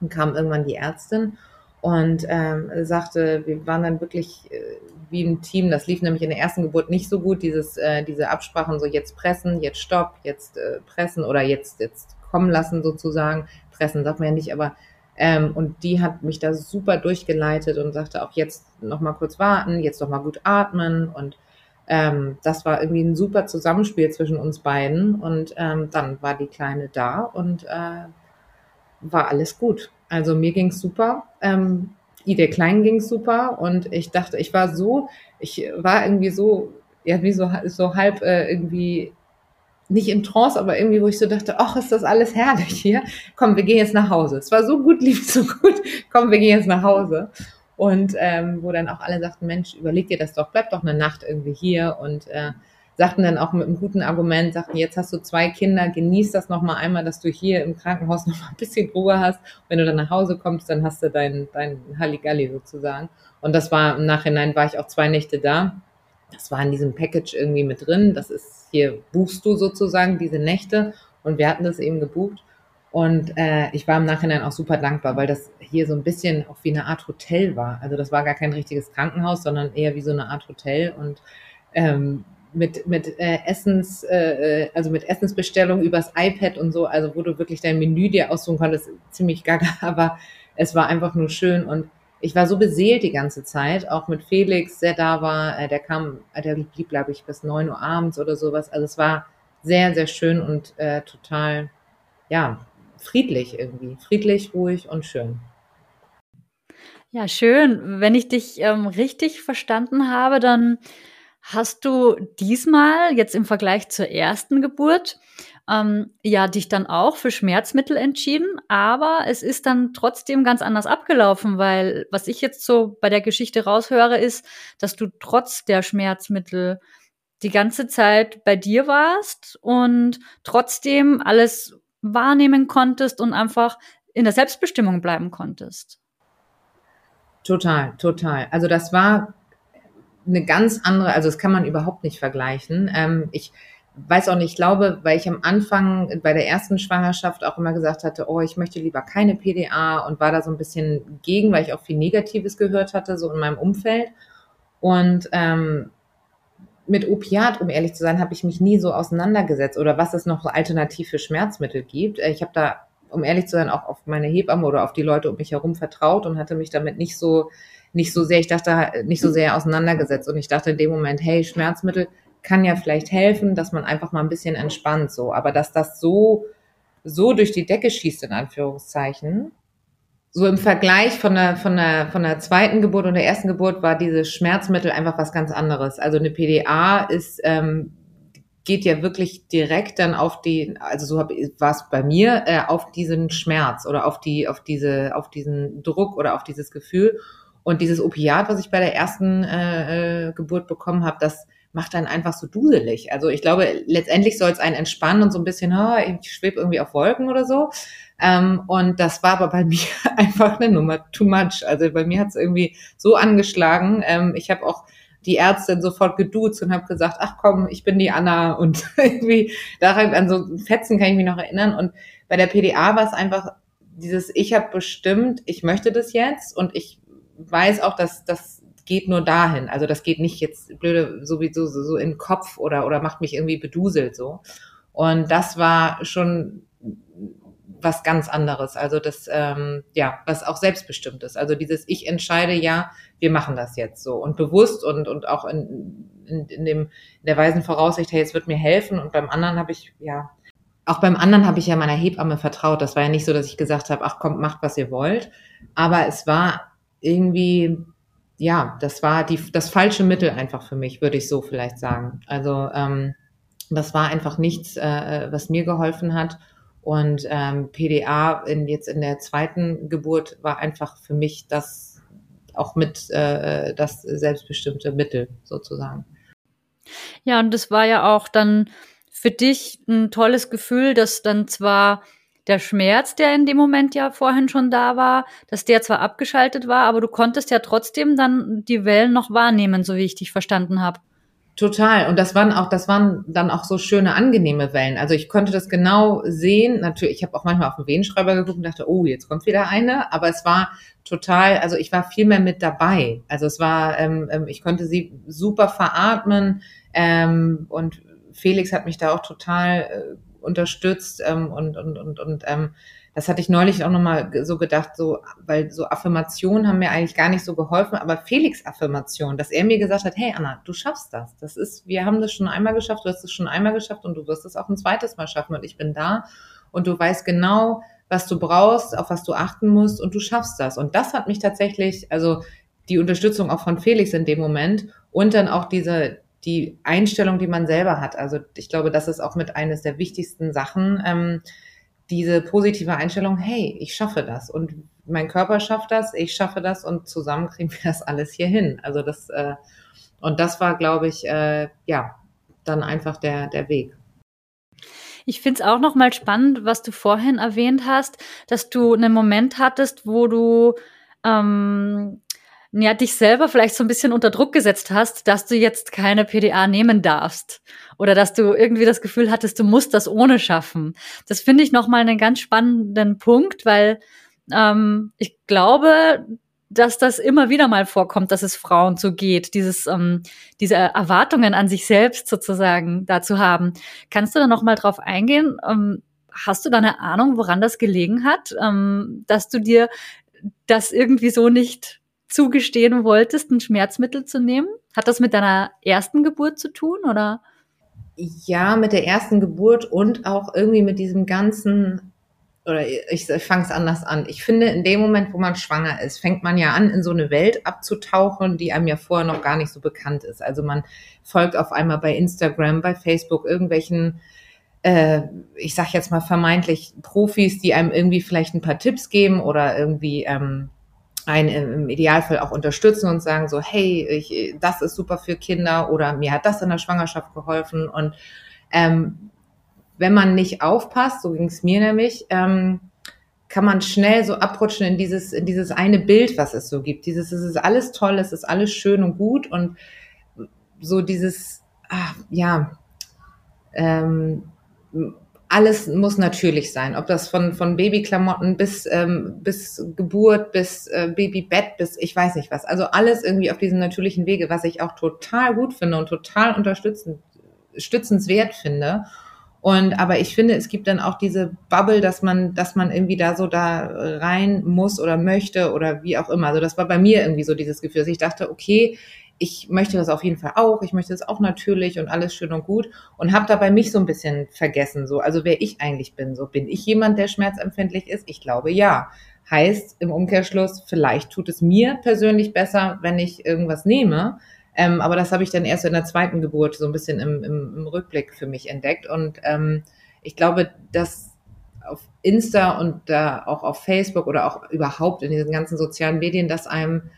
[SPEAKER 2] Und kam irgendwann die Ärztin und ähm, sagte, wir waren dann wirklich äh, wie ein Team. Das lief nämlich in der ersten Geburt nicht so gut, dieses, äh, diese Absprachen, so jetzt pressen, jetzt stopp, jetzt äh, pressen oder jetzt, jetzt kommen lassen sozusagen. Pressen sagt man ja nicht, aber ähm, und die hat mich da super durchgeleitet und sagte auch jetzt noch mal kurz warten, jetzt noch mal gut atmen und ähm, das war irgendwie ein super Zusammenspiel zwischen uns beiden. Und ähm, dann war die Kleine da und äh, war alles gut. Also mir ging's super. Ähm, der Kleinen ging's super. Und ich dachte, ich war so, ich war irgendwie so, ja, wie so, so halb äh, irgendwie nicht in Trance, aber irgendwie, wo ich so dachte, ach, ist das alles herrlich hier. Komm, wir gehen jetzt nach Hause. Es war so gut, lief so gut. Komm, wir gehen jetzt nach Hause. Und ähm, wo dann auch alle sagten, Mensch, überleg dir das doch, bleib doch eine Nacht irgendwie hier und äh, sagten dann auch mit einem guten Argument, sagten, jetzt hast du zwei Kinder, genieß das nochmal einmal, dass du hier im Krankenhaus nochmal ein bisschen Ruhe hast. Wenn du dann nach Hause kommst, dann hast du dein, dein Halligalli sozusagen. Und das war im Nachhinein, war ich auch zwei Nächte da. Das war in diesem Package irgendwie mit drin. Das ist hier, buchst du sozusagen diese Nächte. Und wir hatten das eben gebucht. Und äh, ich war im Nachhinein auch super dankbar, weil das hier so ein bisschen auch wie eine Art Hotel war. Also das war gar kein richtiges Krankenhaus, sondern eher wie so eine Art Hotel und ähm, mit, mit äh, Essens, äh, also mit Essensbestellung übers iPad und so, also wo du wirklich dein Menü dir aussuchen konntest, ziemlich gaga, aber es war einfach nur schön und ich war so beseelt die ganze Zeit, auch mit Felix, der da war, äh, der kam, äh, der blieb, glaube ich, bis neun Uhr abends oder sowas. Also es war sehr, sehr schön und äh, total, ja, friedlich irgendwie. Friedlich, ruhig und schön.
[SPEAKER 1] Ja, schön. Wenn ich dich ähm, richtig verstanden habe, dann hast du diesmal jetzt im Vergleich zur ersten Geburt ähm, ja dich dann auch für Schmerzmittel entschieden, aber es ist dann trotzdem ganz anders abgelaufen, weil was ich jetzt so bei der Geschichte raushöre, ist, dass du trotz der Schmerzmittel die ganze Zeit bei dir warst und trotzdem alles wahrnehmen konntest und einfach in der Selbstbestimmung bleiben konntest.
[SPEAKER 2] Total, total. Also das war eine ganz andere, also das kann man überhaupt nicht vergleichen. Ähm, ich weiß auch nicht, ich glaube, weil ich am Anfang bei der ersten Schwangerschaft auch immer gesagt hatte, oh, ich möchte lieber keine PDA und war da so ein bisschen gegen, weil ich auch viel Negatives gehört hatte, so in meinem Umfeld. Und ähm, mit Opiat, um ehrlich zu sein, habe ich mich nie so auseinandergesetzt oder was es noch alternativ für Schmerzmittel gibt. Äh, ich habe da, um ehrlich zu sein, auch auf meine Hebamme oder auf die Leute um mich herum vertraut und hatte mich damit nicht so, nicht so sehr, ich dachte, nicht so sehr auseinandergesetzt. Und ich dachte in dem Moment, hey, Schmerzmittel kann ja vielleicht helfen, dass man einfach mal ein bisschen entspannt so. Aber dass das so, so durch die Decke schießt, in Anführungszeichen, so im Vergleich von der, von der, von der zweiten Geburt und der ersten Geburt war dieses Schmerzmittel einfach was ganz anderes. Also eine PDA ist, ähm, geht ja wirklich direkt dann auf die, also so war es bei mir, äh, auf diesen Schmerz oder auf die, auf diese, auf diesen Druck oder auf dieses Gefühl. Und dieses Opiat, was ich bei der ersten äh, äh Geburt bekommen habe, das macht dann einfach so duselig. Also ich glaube, letztendlich soll es einen entspannen und so ein bisschen, oh, ich schwebe irgendwie auf Wolken oder so. Ähm, und das war aber bei mir einfach eine Nummer too much. Also bei mir hat es irgendwie so angeschlagen. Ähm, ich habe auch die Ärztin sofort geduzt und habe gesagt, ach komm, ich bin die Anna und irgendwie daran an so Fetzen kann ich mich noch erinnern. Und bei der PDA war es einfach dieses, ich habe bestimmt, ich möchte das jetzt und ich weiß auch, dass das geht nur dahin. Also das geht nicht jetzt blöde sowieso so, so in den Kopf oder, oder macht mich irgendwie beduselt so. Und das war schon was ganz anderes. Also das, ähm, ja, was auch selbstbestimmt ist. Also dieses Ich entscheide, ja, wir machen das jetzt so und bewusst und und auch in, in, in dem in der weisen Voraussicht, hey, es wird mir helfen. Und beim anderen habe ich ja auch beim anderen habe ich ja meiner Hebamme vertraut. Das war ja nicht so, dass ich gesagt habe, ach kommt, macht was ihr wollt. Aber es war irgendwie ja, das war die, das falsche Mittel einfach für mich, würde ich so vielleicht sagen. Also ähm, das war einfach nichts, äh, was mir geholfen hat. Und ähm, PDA in, jetzt in der zweiten Geburt war einfach für mich das auch mit äh, das selbstbestimmte Mittel sozusagen.
[SPEAKER 1] Ja, und das war ja auch dann für dich ein tolles Gefühl, dass dann zwar der Schmerz, der in dem Moment ja vorhin schon da war, dass der zwar abgeschaltet war, aber du konntest ja trotzdem dann die Wellen noch wahrnehmen, so wie ich dich verstanden habe.
[SPEAKER 2] Total. Und das waren auch, das waren dann auch so schöne, angenehme Wellen. Also ich konnte das genau sehen. Natürlich, ich habe auch manchmal auf den Venenschreiber geguckt und dachte, oh, jetzt kommt wieder eine. Aber es war total, also ich war viel mehr mit dabei. Also es war, ähm, ähm ich konnte sie super veratmen ähm, und Felix hat mich da auch total äh, unterstützt ähm, und, und, und, und ähm, das hatte ich neulich auch nochmal so gedacht, so, weil so Affirmationen haben mir eigentlich gar nicht so geholfen, aber Felix Affirmation, dass er mir gesagt hat, hey Anna, du schaffst das. Das ist, wir haben das schon einmal geschafft, du hast es schon einmal geschafft und du wirst es auch ein zweites Mal schaffen und ich bin da und du weißt genau, was du brauchst, auf was du achten musst und du schaffst das. Und das hat mich tatsächlich, also die Unterstützung auch von Felix in dem Moment und dann auch diese, die Einstellung, die man selber hat. Also ich glaube, das ist auch mit eines der wichtigsten Sachen, ähm, diese positive Einstellung, hey, ich schaffe das und mein Körper schafft das, ich schaffe das und zusammen kriegen wir das alles hier hin. Also das, äh, und das war, glaube ich, äh, ja, dann einfach der, der Weg.
[SPEAKER 1] Ich finde es auch nochmal spannend, was du vorhin erwähnt hast, dass du einen Moment hattest, wo du ähm, ja, dich selber vielleicht so ein bisschen unter Druck gesetzt hast, dass du jetzt keine PDA nehmen darfst oder dass du irgendwie das Gefühl hattest, du musst das ohne schaffen. Das finde ich nochmal einen ganz spannenden Punkt, weil ähm, ich glaube, dass das immer wieder mal vorkommt, dass es Frauen so geht, dieses, ähm, diese Erwartungen an sich selbst sozusagen dazu haben. Kannst du da noch mal drauf eingehen? Ähm, hast du da eine Ahnung, woran das gelegen hat, ähm, dass du dir das irgendwie so nicht zugestehen wolltest, ein Schmerzmittel zu nehmen? Hat das mit deiner ersten Geburt zu tun oder?
[SPEAKER 2] Ja, mit der ersten Geburt und auch irgendwie mit diesem ganzen oder ich, ich fange es anders an. Ich finde, in dem Moment, wo man schwanger ist, fängt man ja an, in so eine Welt abzutauchen, die einem ja vorher noch gar nicht so bekannt ist. Also man folgt auf einmal bei Instagram, bei Facebook irgendwelchen, äh, ich sag jetzt mal vermeintlich Profis, die einem irgendwie vielleicht ein paar Tipps geben oder irgendwie ähm, einen im Idealfall auch unterstützen und sagen so, hey, ich, das ist super für Kinder oder mir hat das in der Schwangerschaft geholfen und ähm, wenn man nicht aufpasst, so ging es mir nämlich, ähm, kann man schnell so abrutschen in dieses, in dieses eine Bild, was es so gibt. Dieses, es ist alles toll, es ist alles schön und gut und so dieses, ah, ja, ähm, alles muss natürlich sein. Ob das von, von Babyklamotten bis, ähm, bis Geburt, bis äh, Babybett, bis ich weiß nicht was. Also alles irgendwie auf diesem natürlichen Wege, was ich auch total gut finde und total unterstützend, stützenswert finde. Und aber ich finde, es gibt dann auch diese Bubble, dass man, dass man irgendwie da so da rein muss oder möchte oder wie auch immer. Also das war bei mir irgendwie so dieses Gefühl, dass ich dachte, okay, ich möchte das auf jeden Fall auch, ich möchte das auch natürlich und alles schön und gut und habe dabei mich so ein bisschen vergessen, so also wer ich eigentlich bin, so bin ich jemand, der schmerzempfindlich ist? Ich glaube ja. Heißt im Umkehrschluss, vielleicht tut es mir persönlich besser, wenn ich irgendwas nehme, ähm, aber das habe ich dann erst in der zweiten Geburt so ein bisschen im, im, im Rückblick für mich entdeckt. Und ähm, ich glaube, dass auf Insta und da auch auf Facebook oder auch überhaupt in diesen ganzen sozialen Medien, dass einem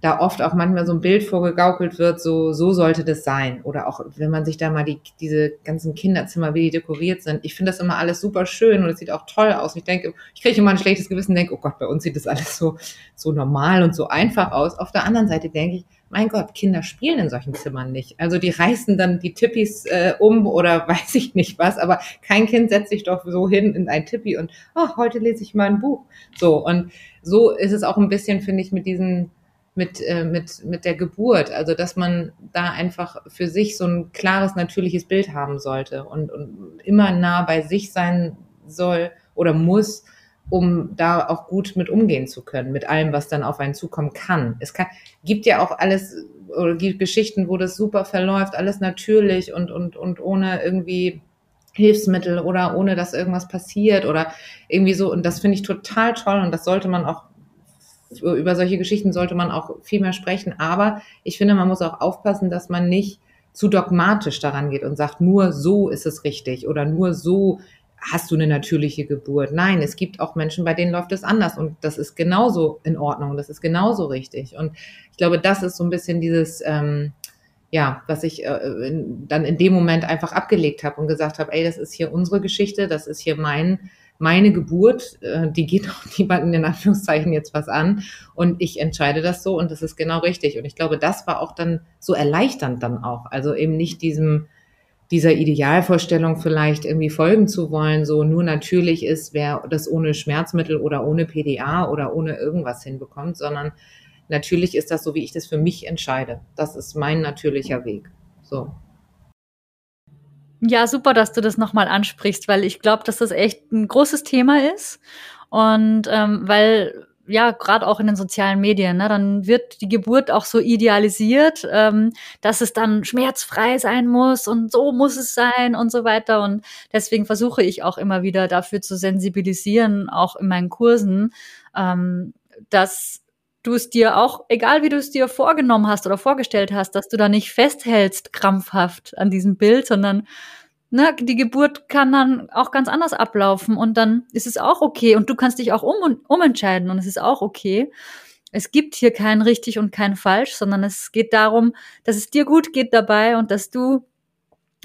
[SPEAKER 2] da oft auch manchmal so ein Bild vorgegaukelt wird, so, so sollte das sein. Oder auch, wenn man sich da mal die, diese ganzen Kinderzimmer, wie die dekoriert sind. Ich finde das immer alles super schön und es sieht auch toll aus. Ich denke, ich kriege immer ein schlechtes Gewissen denke, oh Gott, bei uns sieht das alles so, so normal und so einfach aus. Auf der anderen Seite denke ich, mein Gott, Kinder spielen in solchen Zimmern nicht. Also die reißen dann die Tippis äh, um oder weiß ich nicht was, aber kein Kind setzt sich doch so hin in ein Tippi und oh, heute lese ich mal ein Buch. So, und so ist es auch ein bisschen, finde ich, mit diesen mit, äh, mit, mit der Geburt. Also, dass man da einfach für sich so ein klares, natürliches Bild haben sollte und, und immer nah bei sich sein soll oder muss, um da auch gut mit umgehen zu können, mit allem, was dann auf einen zukommen kann. Es kann, gibt ja auch alles, oder gibt Geschichten, wo das super verläuft, alles natürlich und, und, und ohne irgendwie Hilfsmittel oder ohne dass irgendwas passiert oder irgendwie so. Und das finde ich total toll und das sollte man auch, über solche Geschichten sollte man auch viel mehr sprechen. Aber ich finde, man muss auch aufpassen, dass man nicht zu dogmatisch daran geht und sagt, nur so ist es richtig oder nur so hast du eine natürliche Geburt. Nein, es gibt auch Menschen, bei denen läuft es anders und das ist genauso in Ordnung, das ist genauso richtig. Und ich glaube, das ist so ein bisschen dieses, ähm, ja, was ich äh, in, dann in dem Moment einfach abgelegt habe und gesagt habe, ey, das ist hier unsere Geschichte, das ist hier mein, meine Geburt, äh, die geht auch niemanden in Anführungszeichen jetzt was an und ich entscheide das so und das ist genau richtig. Und ich glaube, das war auch dann so erleichternd dann auch. Also eben nicht diesem, dieser Idealvorstellung vielleicht irgendwie folgen zu wollen, so nur natürlich ist, wer das ohne Schmerzmittel oder ohne PDA oder ohne irgendwas hinbekommt, sondern natürlich ist das so, wie ich das für mich entscheide. Das ist mein natürlicher Weg. So.
[SPEAKER 1] Ja, super, dass du das nochmal ansprichst, weil ich glaube, dass das echt ein großes Thema ist. Und ähm, weil ja, gerade auch in den sozialen Medien, ne, dann wird die Geburt auch so idealisiert, ähm, dass es dann schmerzfrei sein muss und so muss es sein und so weiter. Und deswegen versuche ich auch immer wieder dafür zu sensibilisieren, auch in meinen Kursen, ähm, dass du es dir auch, egal wie du es dir vorgenommen hast oder vorgestellt hast, dass du da nicht festhältst krampfhaft an diesem Bild, sondern ne, die Geburt kann dann auch ganz anders ablaufen und dann ist es auch okay und du kannst dich auch um, umentscheiden und es ist auch okay. Es gibt hier kein richtig und kein falsch, sondern es geht darum, dass es dir gut geht dabei und dass du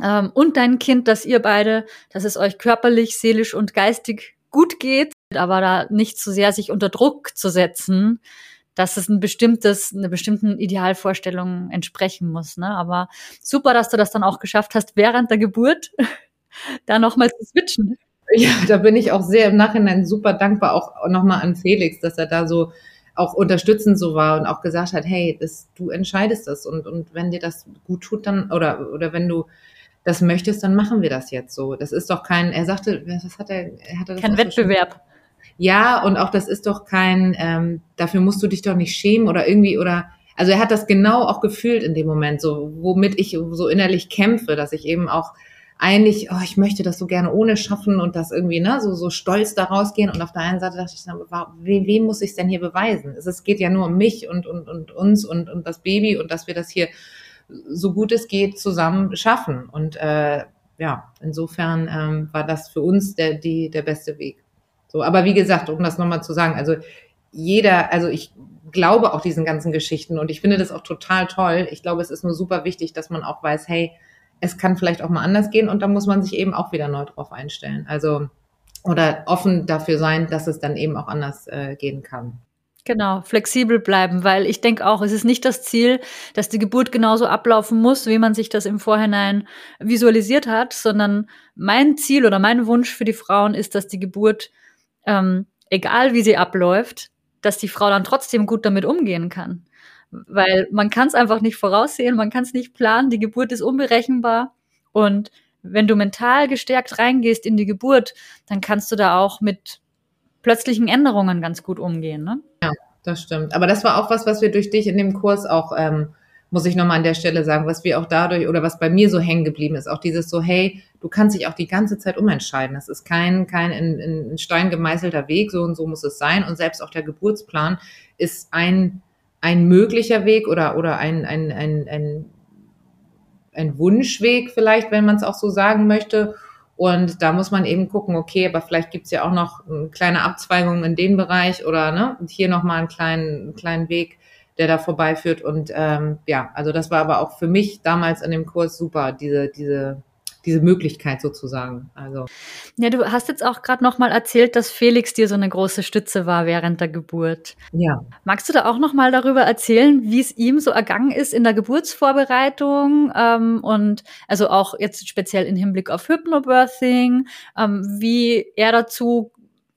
[SPEAKER 1] ähm, und dein Kind, dass ihr beide, dass es euch körperlich, seelisch und geistig gut geht, aber da nicht zu sehr sich unter Druck zu setzen, dass es ein bestimmtes, eine bestimmten Idealvorstellung entsprechen muss. Ne? Aber super, dass du das dann auch geschafft hast, während der Geburt da nochmal zu switchen.
[SPEAKER 2] Ja, da bin ich auch sehr im Nachhinein super dankbar, auch nochmal an Felix, dass er da so auch unterstützend so war und auch gesagt hat, hey, das, du entscheidest das und, und wenn dir das gut tut, dann, oder, oder wenn du das möchtest, dann machen wir das jetzt so. Das ist doch kein, er sagte, was hat er, er hatte
[SPEAKER 1] das Kein Wettbewerb.
[SPEAKER 2] Ja, und auch das ist doch kein, ähm, dafür musst du dich doch nicht schämen oder irgendwie, oder, also er hat das genau auch gefühlt in dem Moment, so, womit ich so innerlich kämpfe, dass ich eben auch eigentlich, oh, ich möchte das so gerne ohne schaffen und das irgendwie, ne, so, so stolz da rausgehen. Und auf der einen Seite dachte ich dann, wem, muss ich denn hier beweisen? Es, es geht ja nur um mich und, und, und uns und, und das Baby und dass wir das hier so gut es geht zusammen schaffen. Und äh, ja, insofern ähm, war das für uns der, die, der beste Weg. So, aber wie gesagt, um das nochmal zu sagen, also jeder, also ich glaube auch diesen ganzen Geschichten und ich finde das auch total toll. Ich glaube, es ist nur super wichtig, dass man auch weiß, hey, es kann vielleicht auch mal anders gehen und da muss man sich eben auch wieder neu drauf einstellen. Also oder offen dafür sein, dass es dann eben auch anders äh, gehen kann.
[SPEAKER 1] Genau, flexibel bleiben, weil ich denke auch, es ist nicht das Ziel, dass die Geburt genauso ablaufen muss, wie man sich das im Vorhinein visualisiert hat, sondern mein Ziel oder mein Wunsch für die Frauen ist, dass die Geburt, ähm, egal wie sie abläuft, dass die Frau dann trotzdem gut damit umgehen kann weil man kann es einfach nicht voraussehen, man kann es nicht planen, die Geburt ist unberechenbar und wenn du mental gestärkt reingehst in die Geburt, dann kannst du da auch mit plötzlichen Änderungen ganz gut umgehen. Ne?
[SPEAKER 2] Ja, das stimmt. Aber das war auch was, was wir durch dich in dem Kurs auch, ähm, muss ich nochmal an der Stelle sagen, was wir auch dadurch oder was bei mir so hängen geblieben ist, auch dieses so, hey, du kannst dich auch die ganze Zeit umentscheiden. Das ist kein, kein in, in Stein gemeißelter Weg, so und so muss es sein. Und selbst auch der Geburtsplan ist ein ein möglicher Weg oder, oder ein, ein, ein, ein, ein Wunschweg vielleicht, wenn man es auch so sagen möchte. Und da muss man eben gucken, okay, aber vielleicht gibt's ja auch noch kleine Abzweigungen in dem Bereich oder ne, hier nochmal einen kleinen, kleinen Weg, der da vorbeiführt. Und ähm, ja, also das war aber auch für mich damals in dem Kurs super, diese, diese diese Möglichkeit sozusagen. Also
[SPEAKER 1] ja, du hast jetzt auch gerade noch mal erzählt, dass Felix dir so eine große Stütze war während der Geburt.
[SPEAKER 2] Ja.
[SPEAKER 1] Magst du da auch noch mal darüber erzählen, wie es ihm so ergangen ist in der Geburtsvorbereitung ähm, und also auch jetzt speziell im Hinblick auf Hypnobirthing, ähm, wie er dazu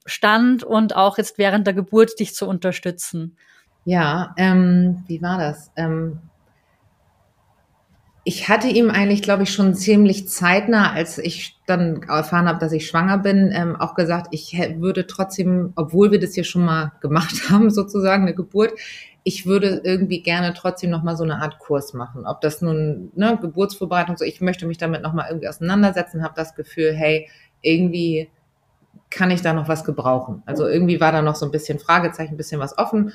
[SPEAKER 1] stand und auch jetzt während der Geburt dich zu unterstützen?
[SPEAKER 2] Ja, ähm, wie war das? Ähm, ich hatte ihm eigentlich, glaube ich, schon ziemlich zeitnah, als ich dann erfahren habe, dass ich schwanger bin, ähm, auch gesagt, ich würde trotzdem, obwohl wir das hier schon mal gemacht haben, sozusagen eine Geburt, ich würde irgendwie gerne trotzdem noch mal so eine Art Kurs machen. Ob das nun ne, Geburtsvorbereitung, so ich möchte mich damit noch mal irgendwie auseinandersetzen, habe das Gefühl, hey, irgendwie kann ich da noch was gebrauchen. Also irgendwie war da noch so ein bisschen Fragezeichen, ein bisschen was offen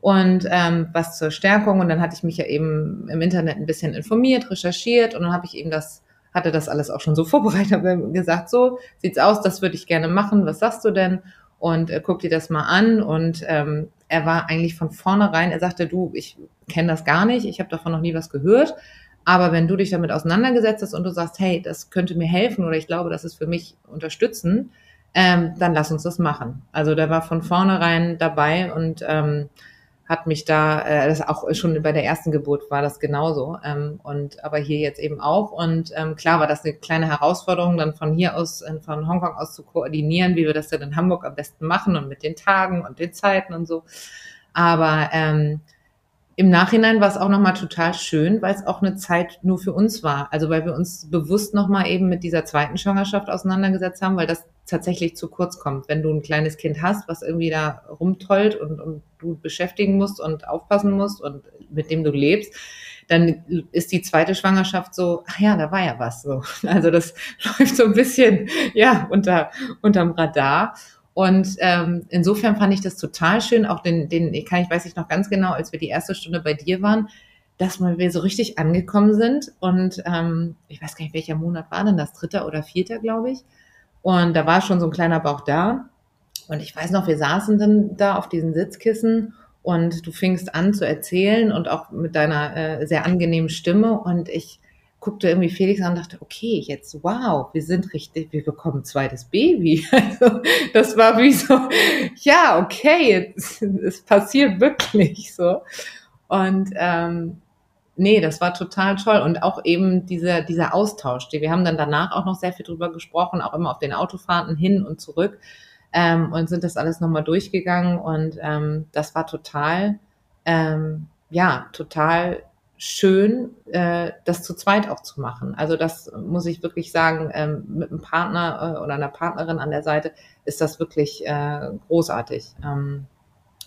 [SPEAKER 2] und ähm, was zur Stärkung. Und dann hatte ich mich ja eben im Internet ein bisschen informiert, recherchiert und dann habe ich eben das, hatte das alles auch schon so vorbereitet, habe gesagt, so sieht's aus, das würde ich gerne machen, was sagst du denn? Und äh, guck dir das mal an. Und ähm, er war eigentlich von vornherein, er sagte, du, ich kenne das gar nicht, ich habe davon noch nie was gehört. Aber wenn du dich damit auseinandergesetzt hast und du sagst, hey, das könnte mir helfen oder ich glaube, das ist für mich unterstützen, ähm, dann lass uns das machen. Also der war von vornherein dabei und ähm, hat mich da, äh, das auch schon bei der ersten Geburt war das genauso. Ähm, und aber hier jetzt eben auch. Und ähm, klar war das eine kleine Herausforderung, dann von hier aus, äh, von Hongkong aus zu koordinieren, wie wir das denn in Hamburg am besten machen und mit den Tagen und den Zeiten und so. Aber ähm, im Nachhinein war es auch nochmal total schön, weil es auch eine Zeit nur für uns war. Also weil wir uns bewusst nochmal eben mit dieser zweiten Schwangerschaft auseinandergesetzt haben, weil das tatsächlich zu kurz kommt. Wenn du ein kleines Kind hast, was irgendwie da rumtollt und, und du beschäftigen musst und aufpassen musst und mit dem du lebst, dann ist die zweite Schwangerschaft so, ach ja, da war ja was so. Also das läuft so ein bisschen, ja, unter, unterm Radar. Und ähm, insofern fand ich das total schön, auch den, den, ich kann, ich weiß ich noch ganz genau, als wir die erste Stunde bei dir waren, dass wir so richtig angekommen sind. Und ähm, ich weiß gar nicht, welcher Monat war denn das, dritter oder vierter, glaube ich. Und da war schon so ein kleiner Bauch da. Und ich weiß noch, wir saßen dann da auf diesen Sitzkissen und du fingst an zu erzählen und auch mit deiner äh, sehr angenehmen Stimme. Und ich guckte irgendwie Felix an und dachte, okay, jetzt, wow, wir sind richtig, wir bekommen ein zweites Baby. Also, das war wie so, ja, okay, es, es passiert wirklich so. Und ähm, nee, das war total toll. Und auch eben dieser, dieser Austausch. Wir haben dann danach auch noch sehr viel drüber gesprochen, auch immer auf den Autofahrten hin und zurück. Ähm, und sind das alles nochmal durchgegangen. Und ähm, das war total, ähm, ja, total schön, äh, das zu zweit auch zu machen. Also das muss ich wirklich sagen, ähm, mit einem Partner äh, oder einer Partnerin an der Seite ist das wirklich äh, großartig. Ähm,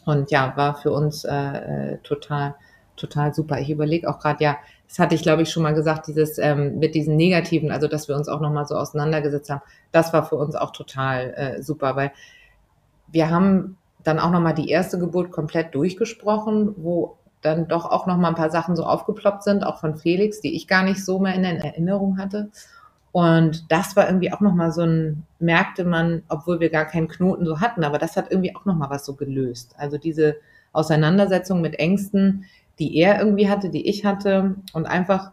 [SPEAKER 2] und ja, war für uns äh, äh total, total super. Ich überlege auch gerade, ja, das hatte ich, glaube ich, schon mal gesagt, dieses ähm, mit diesen Negativen, also dass wir uns auch nochmal so auseinandergesetzt haben, das war für uns auch total äh, super, weil wir haben dann auch nochmal die erste Geburt komplett durchgesprochen, wo dann doch auch noch mal ein paar Sachen so aufgeploppt sind, auch von Felix, die ich gar nicht so mehr in Erinnerung hatte. Und das war irgendwie auch noch mal so ein, merkte man, obwohl wir gar keinen Knoten so hatten, aber das hat irgendwie auch noch mal was so gelöst. Also diese Auseinandersetzung mit Ängsten, die er irgendwie hatte, die ich hatte und einfach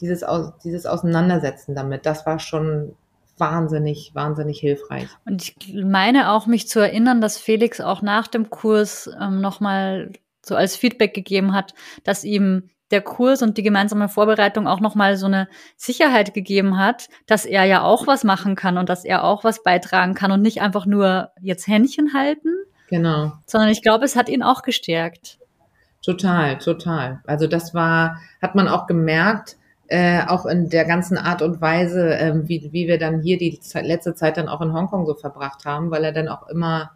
[SPEAKER 2] dieses, dieses Auseinandersetzen damit, das war schon wahnsinnig, wahnsinnig hilfreich.
[SPEAKER 1] Und ich meine auch, mich zu erinnern, dass Felix auch nach dem Kurs ähm, nochmal so als Feedback gegeben hat, dass ihm der Kurs und die gemeinsame Vorbereitung auch nochmal so eine Sicherheit gegeben hat, dass er ja auch was machen kann und dass er auch was beitragen kann und nicht einfach nur jetzt Händchen halten.
[SPEAKER 2] Genau.
[SPEAKER 1] Sondern ich glaube, es hat ihn auch gestärkt.
[SPEAKER 2] Total, total. Also das war, hat man auch gemerkt, äh, auch in der ganzen Art und Weise, äh, wie, wie wir dann hier die letzte Zeit dann auch in Hongkong so verbracht haben, weil er dann auch immer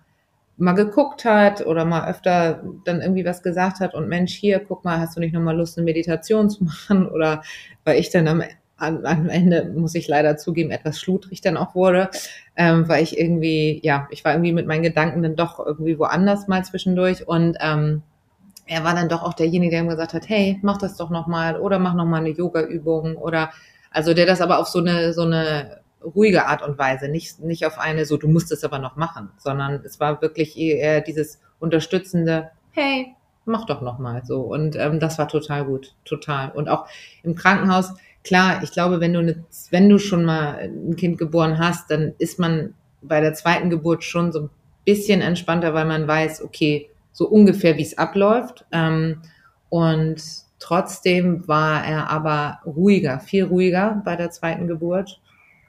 [SPEAKER 2] mal geguckt hat oder mal öfter dann irgendwie was gesagt hat und Mensch, hier, guck mal, hast du nicht nochmal Lust, eine Meditation zu machen? Oder weil ich dann am, am Ende, muss ich leider zugeben, etwas schludrig dann auch wurde, ähm, weil ich irgendwie, ja, ich war irgendwie mit meinen Gedanken dann doch irgendwie woanders mal zwischendurch und ähm, er war dann doch auch derjenige, der mir gesagt hat, hey, mach das doch nochmal oder mach nochmal eine Yoga-Übung oder also der das aber auf so eine, so eine ruhige Art und Weise, nicht, nicht auf eine so, du musst es aber noch machen, sondern es war wirklich eher dieses unterstützende, hey, mach doch noch mal so. Und ähm, das war total gut, total. Und auch im Krankenhaus, klar, ich glaube, wenn du, eine, wenn du schon mal ein Kind geboren hast, dann ist man bei der zweiten Geburt schon so ein bisschen entspannter, weil man weiß, okay, so ungefähr, wie es abläuft. Ähm, und trotzdem war er aber ruhiger, viel ruhiger bei der zweiten Geburt.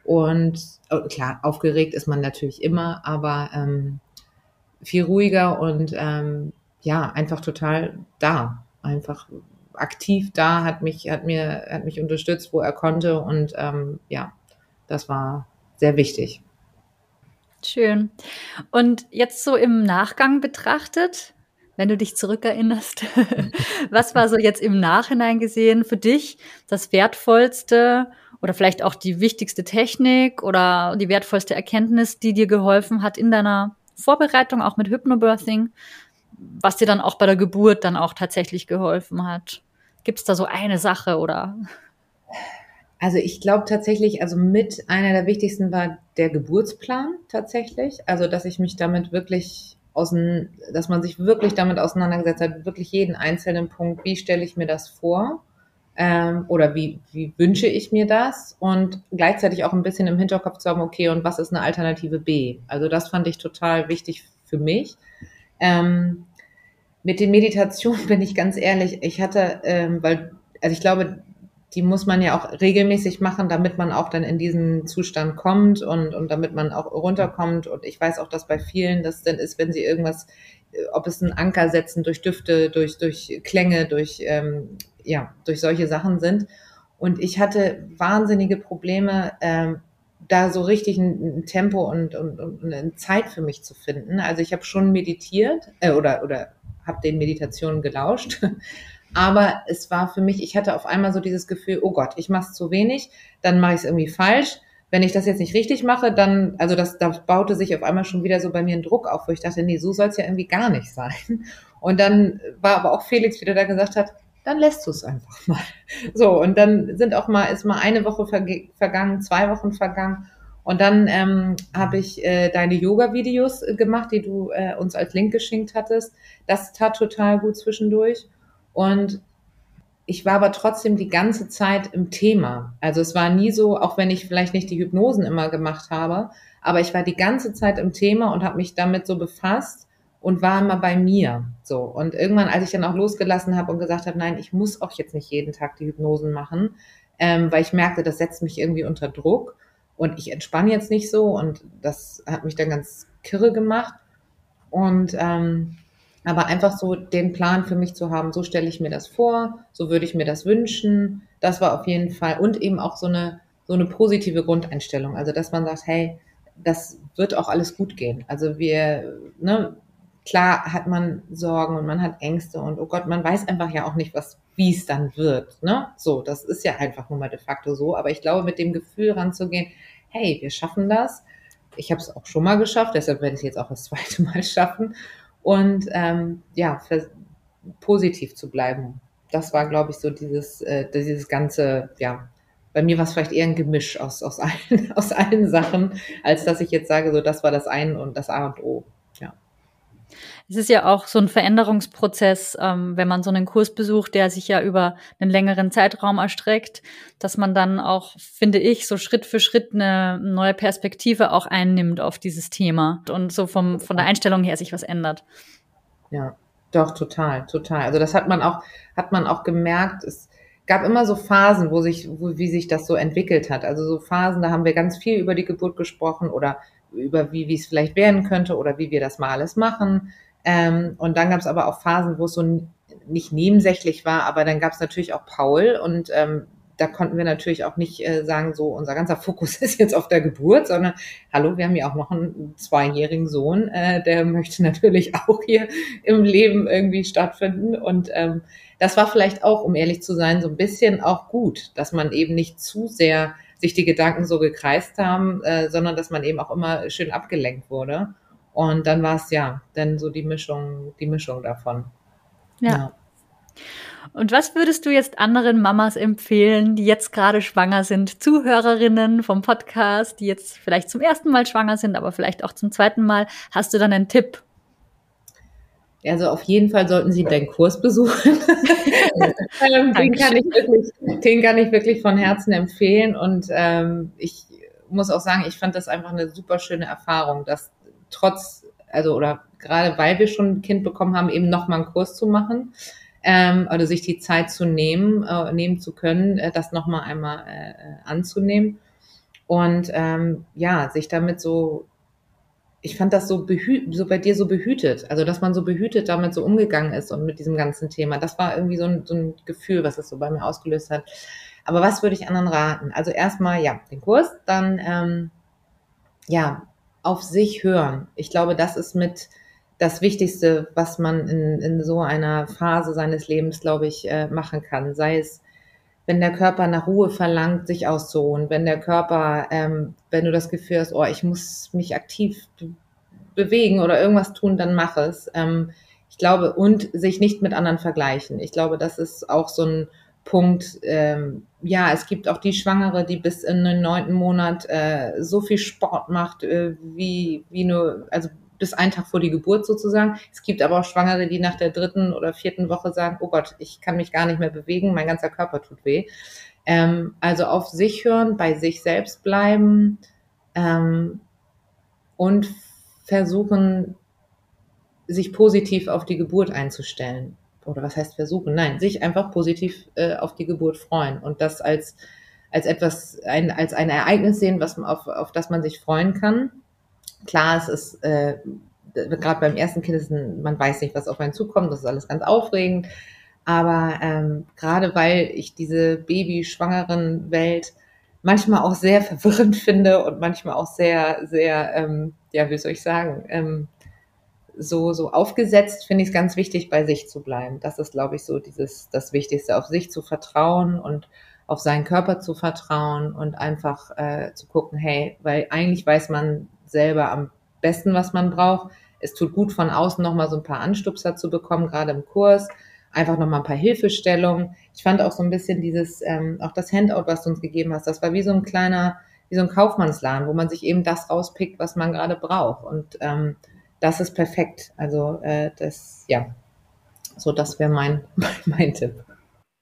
[SPEAKER 2] Und oh, klar, aufgeregt ist man natürlich immer, aber ähm, viel ruhiger und ähm, ja, einfach total da. Einfach aktiv da, hat mich, hat mir, hat mich unterstützt, wo er konnte. Und ähm, ja, das war sehr wichtig.
[SPEAKER 1] Schön. Und jetzt so im Nachgang betrachtet, wenn du dich zurückerinnerst, was war so jetzt im Nachhinein gesehen für dich das Wertvollste oder vielleicht auch die wichtigste Technik oder die wertvollste Erkenntnis, die dir geholfen hat in deiner Vorbereitung, auch mit Hypnobirthing, was dir dann auch bei der Geburt dann auch tatsächlich geholfen hat? Gibt es da so eine Sache oder?
[SPEAKER 2] Also ich glaube tatsächlich, also mit einer der wichtigsten war der Geburtsplan tatsächlich. Also dass ich mich damit wirklich außen, dass man sich wirklich damit auseinandergesetzt hat, wirklich jeden einzelnen Punkt, wie stelle ich mir das vor? Ähm, oder wie, wie wünsche ich mir das und gleichzeitig auch ein bisschen im Hinterkopf zu haben, okay, und was ist eine Alternative B? Also das fand ich total wichtig für mich. Ähm, mit den Meditationen bin ich ganz ehrlich, ich hatte, ähm, weil, also ich glaube, die muss man ja auch regelmäßig machen, damit man auch dann in diesen Zustand kommt und, und damit man auch runterkommt. Und ich weiß auch, dass bei vielen das dann ist, wenn sie irgendwas, ob es ein Anker setzen durch Düfte, durch, durch Klänge, durch ähm, ja, durch solche Sachen sind. Und ich hatte wahnsinnige Probleme, ähm, da so richtig ein, ein Tempo und, und, und eine Zeit für mich zu finden. Also ich habe schon meditiert äh, oder, oder habe den Meditationen gelauscht. Aber es war für mich, ich hatte auf einmal so dieses Gefühl, oh Gott, ich mache es zu wenig, dann mache ich es irgendwie falsch. Wenn ich das jetzt nicht richtig mache, dann, also das, da baute sich auf einmal schon wieder so bei mir ein Druck auf, wo ich dachte, nee, so soll es ja irgendwie gar nicht sein. Und dann war aber auch Felix wieder da gesagt hat, dann lässt du es einfach mal. So, und dann sind auch mal, ist mal eine Woche vergangen, zwei Wochen vergangen. Und dann ähm, habe ich äh, deine Yoga-Videos äh, gemacht, die du äh, uns als Link geschenkt hattest. Das tat total gut zwischendurch. Und ich war aber trotzdem die ganze Zeit im Thema. Also es war nie so, auch wenn ich vielleicht nicht die Hypnosen immer gemacht habe, aber ich war die ganze Zeit im Thema und habe mich damit so befasst und war immer bei mir. So. Und irgendwann, als ich dann auch losgelassen habe und gesagt habe, nein, ich muss auch jetzt nicht jeden Tag die Hypnosen machen, ähm, weil ich merkte, das setzt mich irgendwie unter Druck und ich entspanne jetzt nicht so und das hat mich dann ganz kirre gemacht. Und ähm, aber einfach so den Plan für mich zu haben, so stelle ich mir das vor, so würde ich mir das wünschen. Das war auf jeden Fall und eben auch so eine so eine positive Grundeinstellung, also dass man sagt, hey, das wird auch alles gut gehen. Also wir, ne, klar hat man Sorgen und man hat Ängste und oh Gott, man weiß einfach ja auch nicht, was wie es dann wird, ne? So, das ist ja einfach nur mal de facto so. Aber ich glaube, mit dem Gefühl ranzugehen, hey, wir schaffen das. Ich habe es auch schon mal geschafft, deshalb werde ich jetzt auch das zweite Mal schaffen und ähm, ja, für, positiv zu bleiben. Das war, glaube ich, so dieses, äh, dieses ganze, ja, bei mir war es vielleicht eher ein Gemisch aus, aus, allen, aus allen Sachen, als dass ich jetzt sage, so das war das Ein und das A und O.
[SPEAKER 1] Es ist ja auch so ein Veränderungsprozess, ähm, wenn man so einen Kurs besucht, der sich ja über einen längeren Zeitraum erstreckt, dass man dann auch, finde ich, so Schritt für Schritt eine neue Perspektive auch einnimmt auf dieses Thema und so vom, von der Einstellung her sich was ändert.
[SPEAKER 2] Ja, doch, total, total. Also das hat man auch, hat man auch gemerkt, es gab immer so Phasen, wo sich, wo, wie sich das so entwickelt hat. Also so Phasen, da haben wir ganz viel über die Geburt gesprochen oder über wie, wie es vielleicht werden könnte oder wie wir das mal alles machen. Ähm, und dann gab es aber auch Phasen, wo es so nicht nebensächlich war, aber dann gab es natürlich auch Paul und ähm, da konnten wir natürlich auch nicht äh, sagen, so unser ganzer Fokus ist jetzt auf der Geburt, sondern hallo, wir haben ja auch noch einen zweijährigen Sohn, äh, der möchte natürlich auch hier im Leben irgendwie stattfinden. Und ähm, das war vielleicht auch, um ehrlich zu sein, so ein bisschen auch gut, dass man eben nicht zu sehr sich die Gedanken so gekreist haben, äh, sondern dass man eben auch immer schön abgelenkt wurde. Und dann war es ja dann so die Mischung, die Mischung davon.
[SPEAKER 1] ja. ja. Und was würdest du jetzt anderen Mamas empfehlen, die jetzt gerade schwanger sind, Zuhörerinnen vom Podcast, die jetzt vielleicht zum ersten Mal schwanger sind, aber vielleicht auch zum zweiten Mal? Hast du dann einen Tipp?
[SPEAKER 2] Also auf jeden Fall sollten Sie deinen Kurs besuchen. Ähm, den, kann ich wirklich, den kann ich wirklich von Herzen empfehlen. Und ähm, ich muss auch sagen, ich fand das einfach eine super schöne Erfahrung, dass trotz, also oder gerade weil wir schon ein Kind bekommen haben, eben nochmal einen Kurs zu machen ähm, oder sich die Zeit zu nehmen, äh, nehmen zu können, äh, das nochmal einmal äh, anzunehmen. Und ähm, ja, sich damit so, ich fand das so, behü so bei dir so behütet, also dass man so behütet damit so umgegangen ist und mit diesem ganzen Thema. Das war irgendwie so ein, so ein Gefühl, was es so bei mir ausgelöst hat. Aber was würde ich anderen raten? Also erstmal, ja, den Kurs, dann ähm, ja, auf sich hören. Ich glaube, das ist mit das Wichtigste, was man in, in so einer Phase seines Lebens, glaube ich, äh, machen kann. Sei es, wenn der Körper nach Ruhe verlangt, sich auszuruhen, wenn der Körper, ähm, wenn du das Gefühl hast, oh, ich muss mich aktiv be bewegen oder irgendwas tun, dann mach es. Ähm, ich glaube, und sich nicht mit anderen vergleichen. Ich glaube, das ist auch so ein Punkt, ähm, ja, es gibt auch die Schwangere, die bis in den neunten Monat äh, so viel Sport macht, äh, wie, wie nur, also bis einen Tag vor die Geburt sozusagen. Es gibt aber auch Schwangere, die nach der dritten oder vierten Woche sagen, oh Gott, ich kann mich gar nicht mehr bewegen, mein ganzer Körper tut weh. Ähm, also auf sich hören, bei sich selbst bleiben ähm, und versuchen, sich positiv auf die Geburt einzustellen. Oder was heißt versuchen? Nein, sich einfach positiv äh, auf die Geburt freuen und das als, als etwas, ein, als ein Ereignis sehen, was, auf, auf das man sich freuen kann klar, es ist äh, gerade beim ersten Kind ist ein, man weiß nicht, was auf einen zukommt, das ist alles ganz aufregend. Aber ähm, gerade weil ich diese Baby-schwangeren Welt manchmal auch sehr verwirrend finde und manchmal auch sehr, sehr, ähm, ja, wie soll ich sagen, ähm, so, so aufgesetzt, finde ich es ganz wichtig, bei sich zu bleiben. Das ist, glaube ich, so dieses, das Wichtigste, auf sich zu vertrauen und auf seinen Körper zu vertrauen und einfach äh, zu gucken, hey, weil eigentlich weiß man selber am besten, was man braucht. Es tut gut, von außen nochmal so ein paar Anstupser zu bekommen, gerade im Kurs. Einfach nochmal ein paar Hilfestellungen. Ich fand auch so ein bisschen dieses, ähm, auch das Handout, was du uns gegeben hast, das war wie so ein kleiner, wie so ein Kaufmannsladen, wo man sich eben das rauspickt, was man gerade braucht. Und ähm, das ist perfekt. Also äh, das, ja, so das wäre mein, mein Tipp.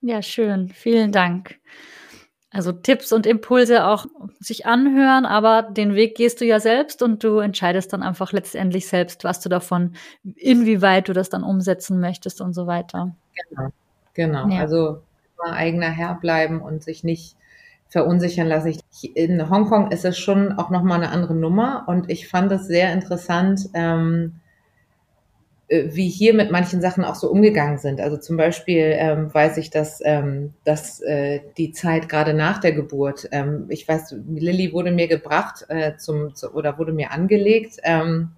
[SPEAKER 1] Ja, schön. Vielen Dank. Also Tipps und Impulse auch sich anhören, aber den Weg gehst du ja selbst und du entscheidest dann einfach letztendlich selbst, was du davon, inwieweit du das dann umsetzen möchtest und so weiter.
[SPEAKER 2] Genau, genau. Ja. Also immer eigener Herr bleiben und sich nicht verunsichern lassen. In Hongkong ist es schon auch nochmal eine andere Nummer und ich fand es sehr interessant, ähm, äh, wie hier mit manchen Sachen auch so umgegangen sind. Also zum Beispiel ähm, weiß ich, dass, ähm, dass äh, die Zeit gerade nach der Geburt, ähm, ich weiß, Lilly wurde mir gebracht äh, zum, zu, oder wurde mir angelegt ähm,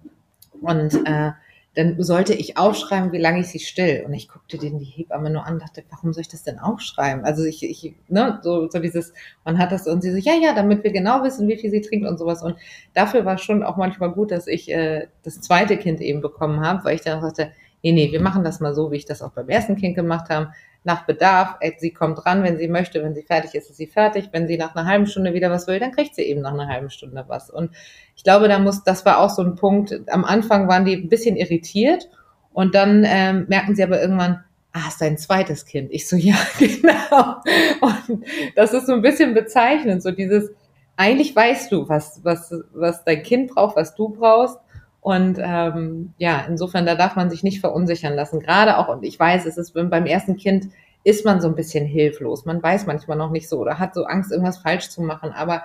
[SPEAKER 2] und äh, dann sollte ich aufschreiben, wie lange ich sie still. Und ich guckte den die Hebamme nur an, dachte, warum soll ich das denn aufschreiben? Also ich, ich ne, so, so dieses, man hat das und sie so, ja, ja, damit wir genau wissen, wie viel sie trinkt und sowas. Und dafür war schon auch manchmal gut, dass ich äh, das zweite Kind eben bekommen habe, weil ich dann sagte, nee, nee, wir machen das mal so, wie ich das auch beim ersten Kind gemacht habe nach Bedarf. Sie kommt ran, wenn sie möchte. Wenn sie fertig ist, ist sie fertig. Wenn sie nach einer halben Stunde wieder was will, dann kriegt sie eben nach einer halben Stunde was. Und ich glaube, da muss, das war auch so ein Punkt. Am Anfang waren die ein bisschen irritiert und dann ähm, merken sie aber irgendwann, ah, ist dein zweites Kind. Ich so, ja, genau. Und das ist so ein bisschen bezeichnend, so dieses, eigentlich weißt du, was, was, was dein Kind braucht, was du brauchst. Und ähm, ja, insofern, da darf man sich nicht verunsichern lassen. Gerade auch, und ich weiß, es ist beim ersten Kind ist man so ein bisschen hilflos. Man weiß manchmal noch nicht so oder hat so Angst, irgendwas falsch zu machen. Aber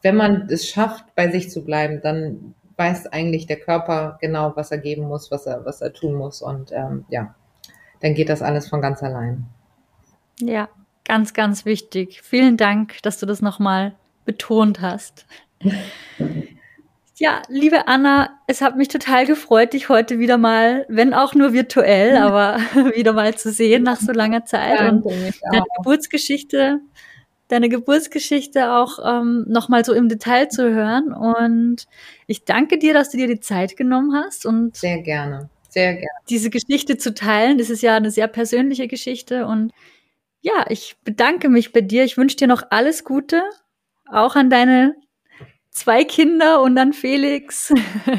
[SPEAKER 2] wenn man es schafft, bei sich zu bleiben, dann weiß eigentlich der Körper genau, was er geben muss, was er, was er tun muss. Und ähm, ja, dann geht das alles von ganz allein.
[SPEAKER 1] Ja, ganz, ganz wichtig. Vielen Dank, dass du das nochmal betont hast. Ja, liebe Anna, es hat mich total gefreut, dich heute wieder mal, wenn auch nur virtuell, aber wieder mal zu sehen nach so langer Zeit Danke, und deine Geburtsgeschichte, deine Geburtsgeschichte auch ähm, noch mal so im Detail zu hören. Und ich danke dir, dass du dir die Zeit genommen hast und
[SPEAKER 2] sehr gerne, sehr gerne
[SPEAKER 1] diese Geschichte zu teilen. Das ist ja eine sehr persönliche Geschichte und ja, ich bedanke mich bei dir. Ich wünsche dir noch alles Gute, auch an deine zwei Kinder und dann Felix.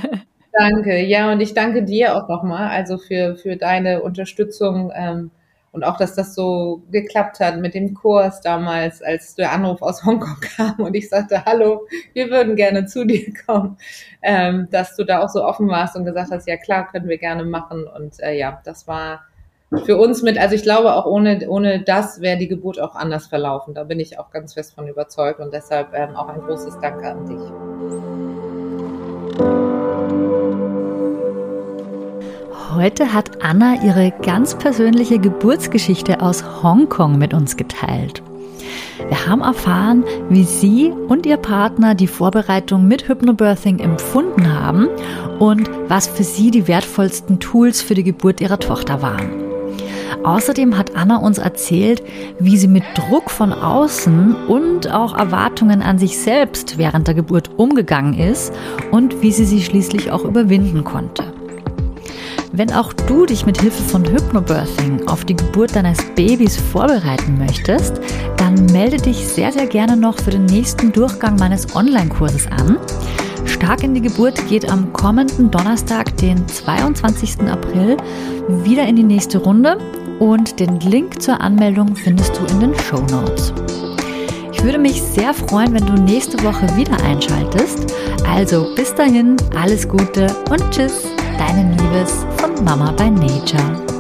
[SPEAKER 2] Danke, ja, und ich danke dir auch nochmal, also für, für deine Unterstützung ähm, und auch, dass das so geklappt hat mit dem Kurs damals, als der Anruf aus Hongkong kam und ich sagte, hallo, wir würden gerne zu dir kommen, ähm, dass du da auch so offen warst und gesagt hast, ja klar, können wir gerne machen. Und äh, ja, das war für uns mit, also ich glaube auch ohne, ohne das wäre die Geburt auch anders verlaufen. Da bin ich auch ganz fest von überzeugt und deshalb ähm, auch ein großes Danke an dich.
[SPEAKER 1] Heute hat Anna ihre ganz persönliche Geburtsgeschichte aus Hongkong mit uns geteilt. Wir haben erfahren, wie sie und ihr Partner die Vorbereitung mit Hypnobirthing empfunden haben und was für sie die wertvollsten Tools für die Geburt ihrer Tochter waren. Außerdem hat Anna uns erzählt, wie sie mit Druck von außen und auch Erwartungen an sich selbst während der Geburt umgegangen ist und wie sie sie schließlich auch überwinden konnte. Wenn auch du dich mit Hilfe von Hypnobirthing auf die Geburt deines Babys vorbereiten möchtest, dann melde dich sehr, sehr gerne noch für den nächsten Durchgang meines Online-Kurses an. Stark in die Geburt geht am kommenden Donnerstag, den 22. April, wieder in die nächste Runde und den Link zur Anmeldung findest du in den Show Notes. Ich würde mich sehr freuen, wenn du nächste Woche wieder einschaltest. Also bis dahin, alles Gute und tschüss, deine Liebes von Mama by Nature.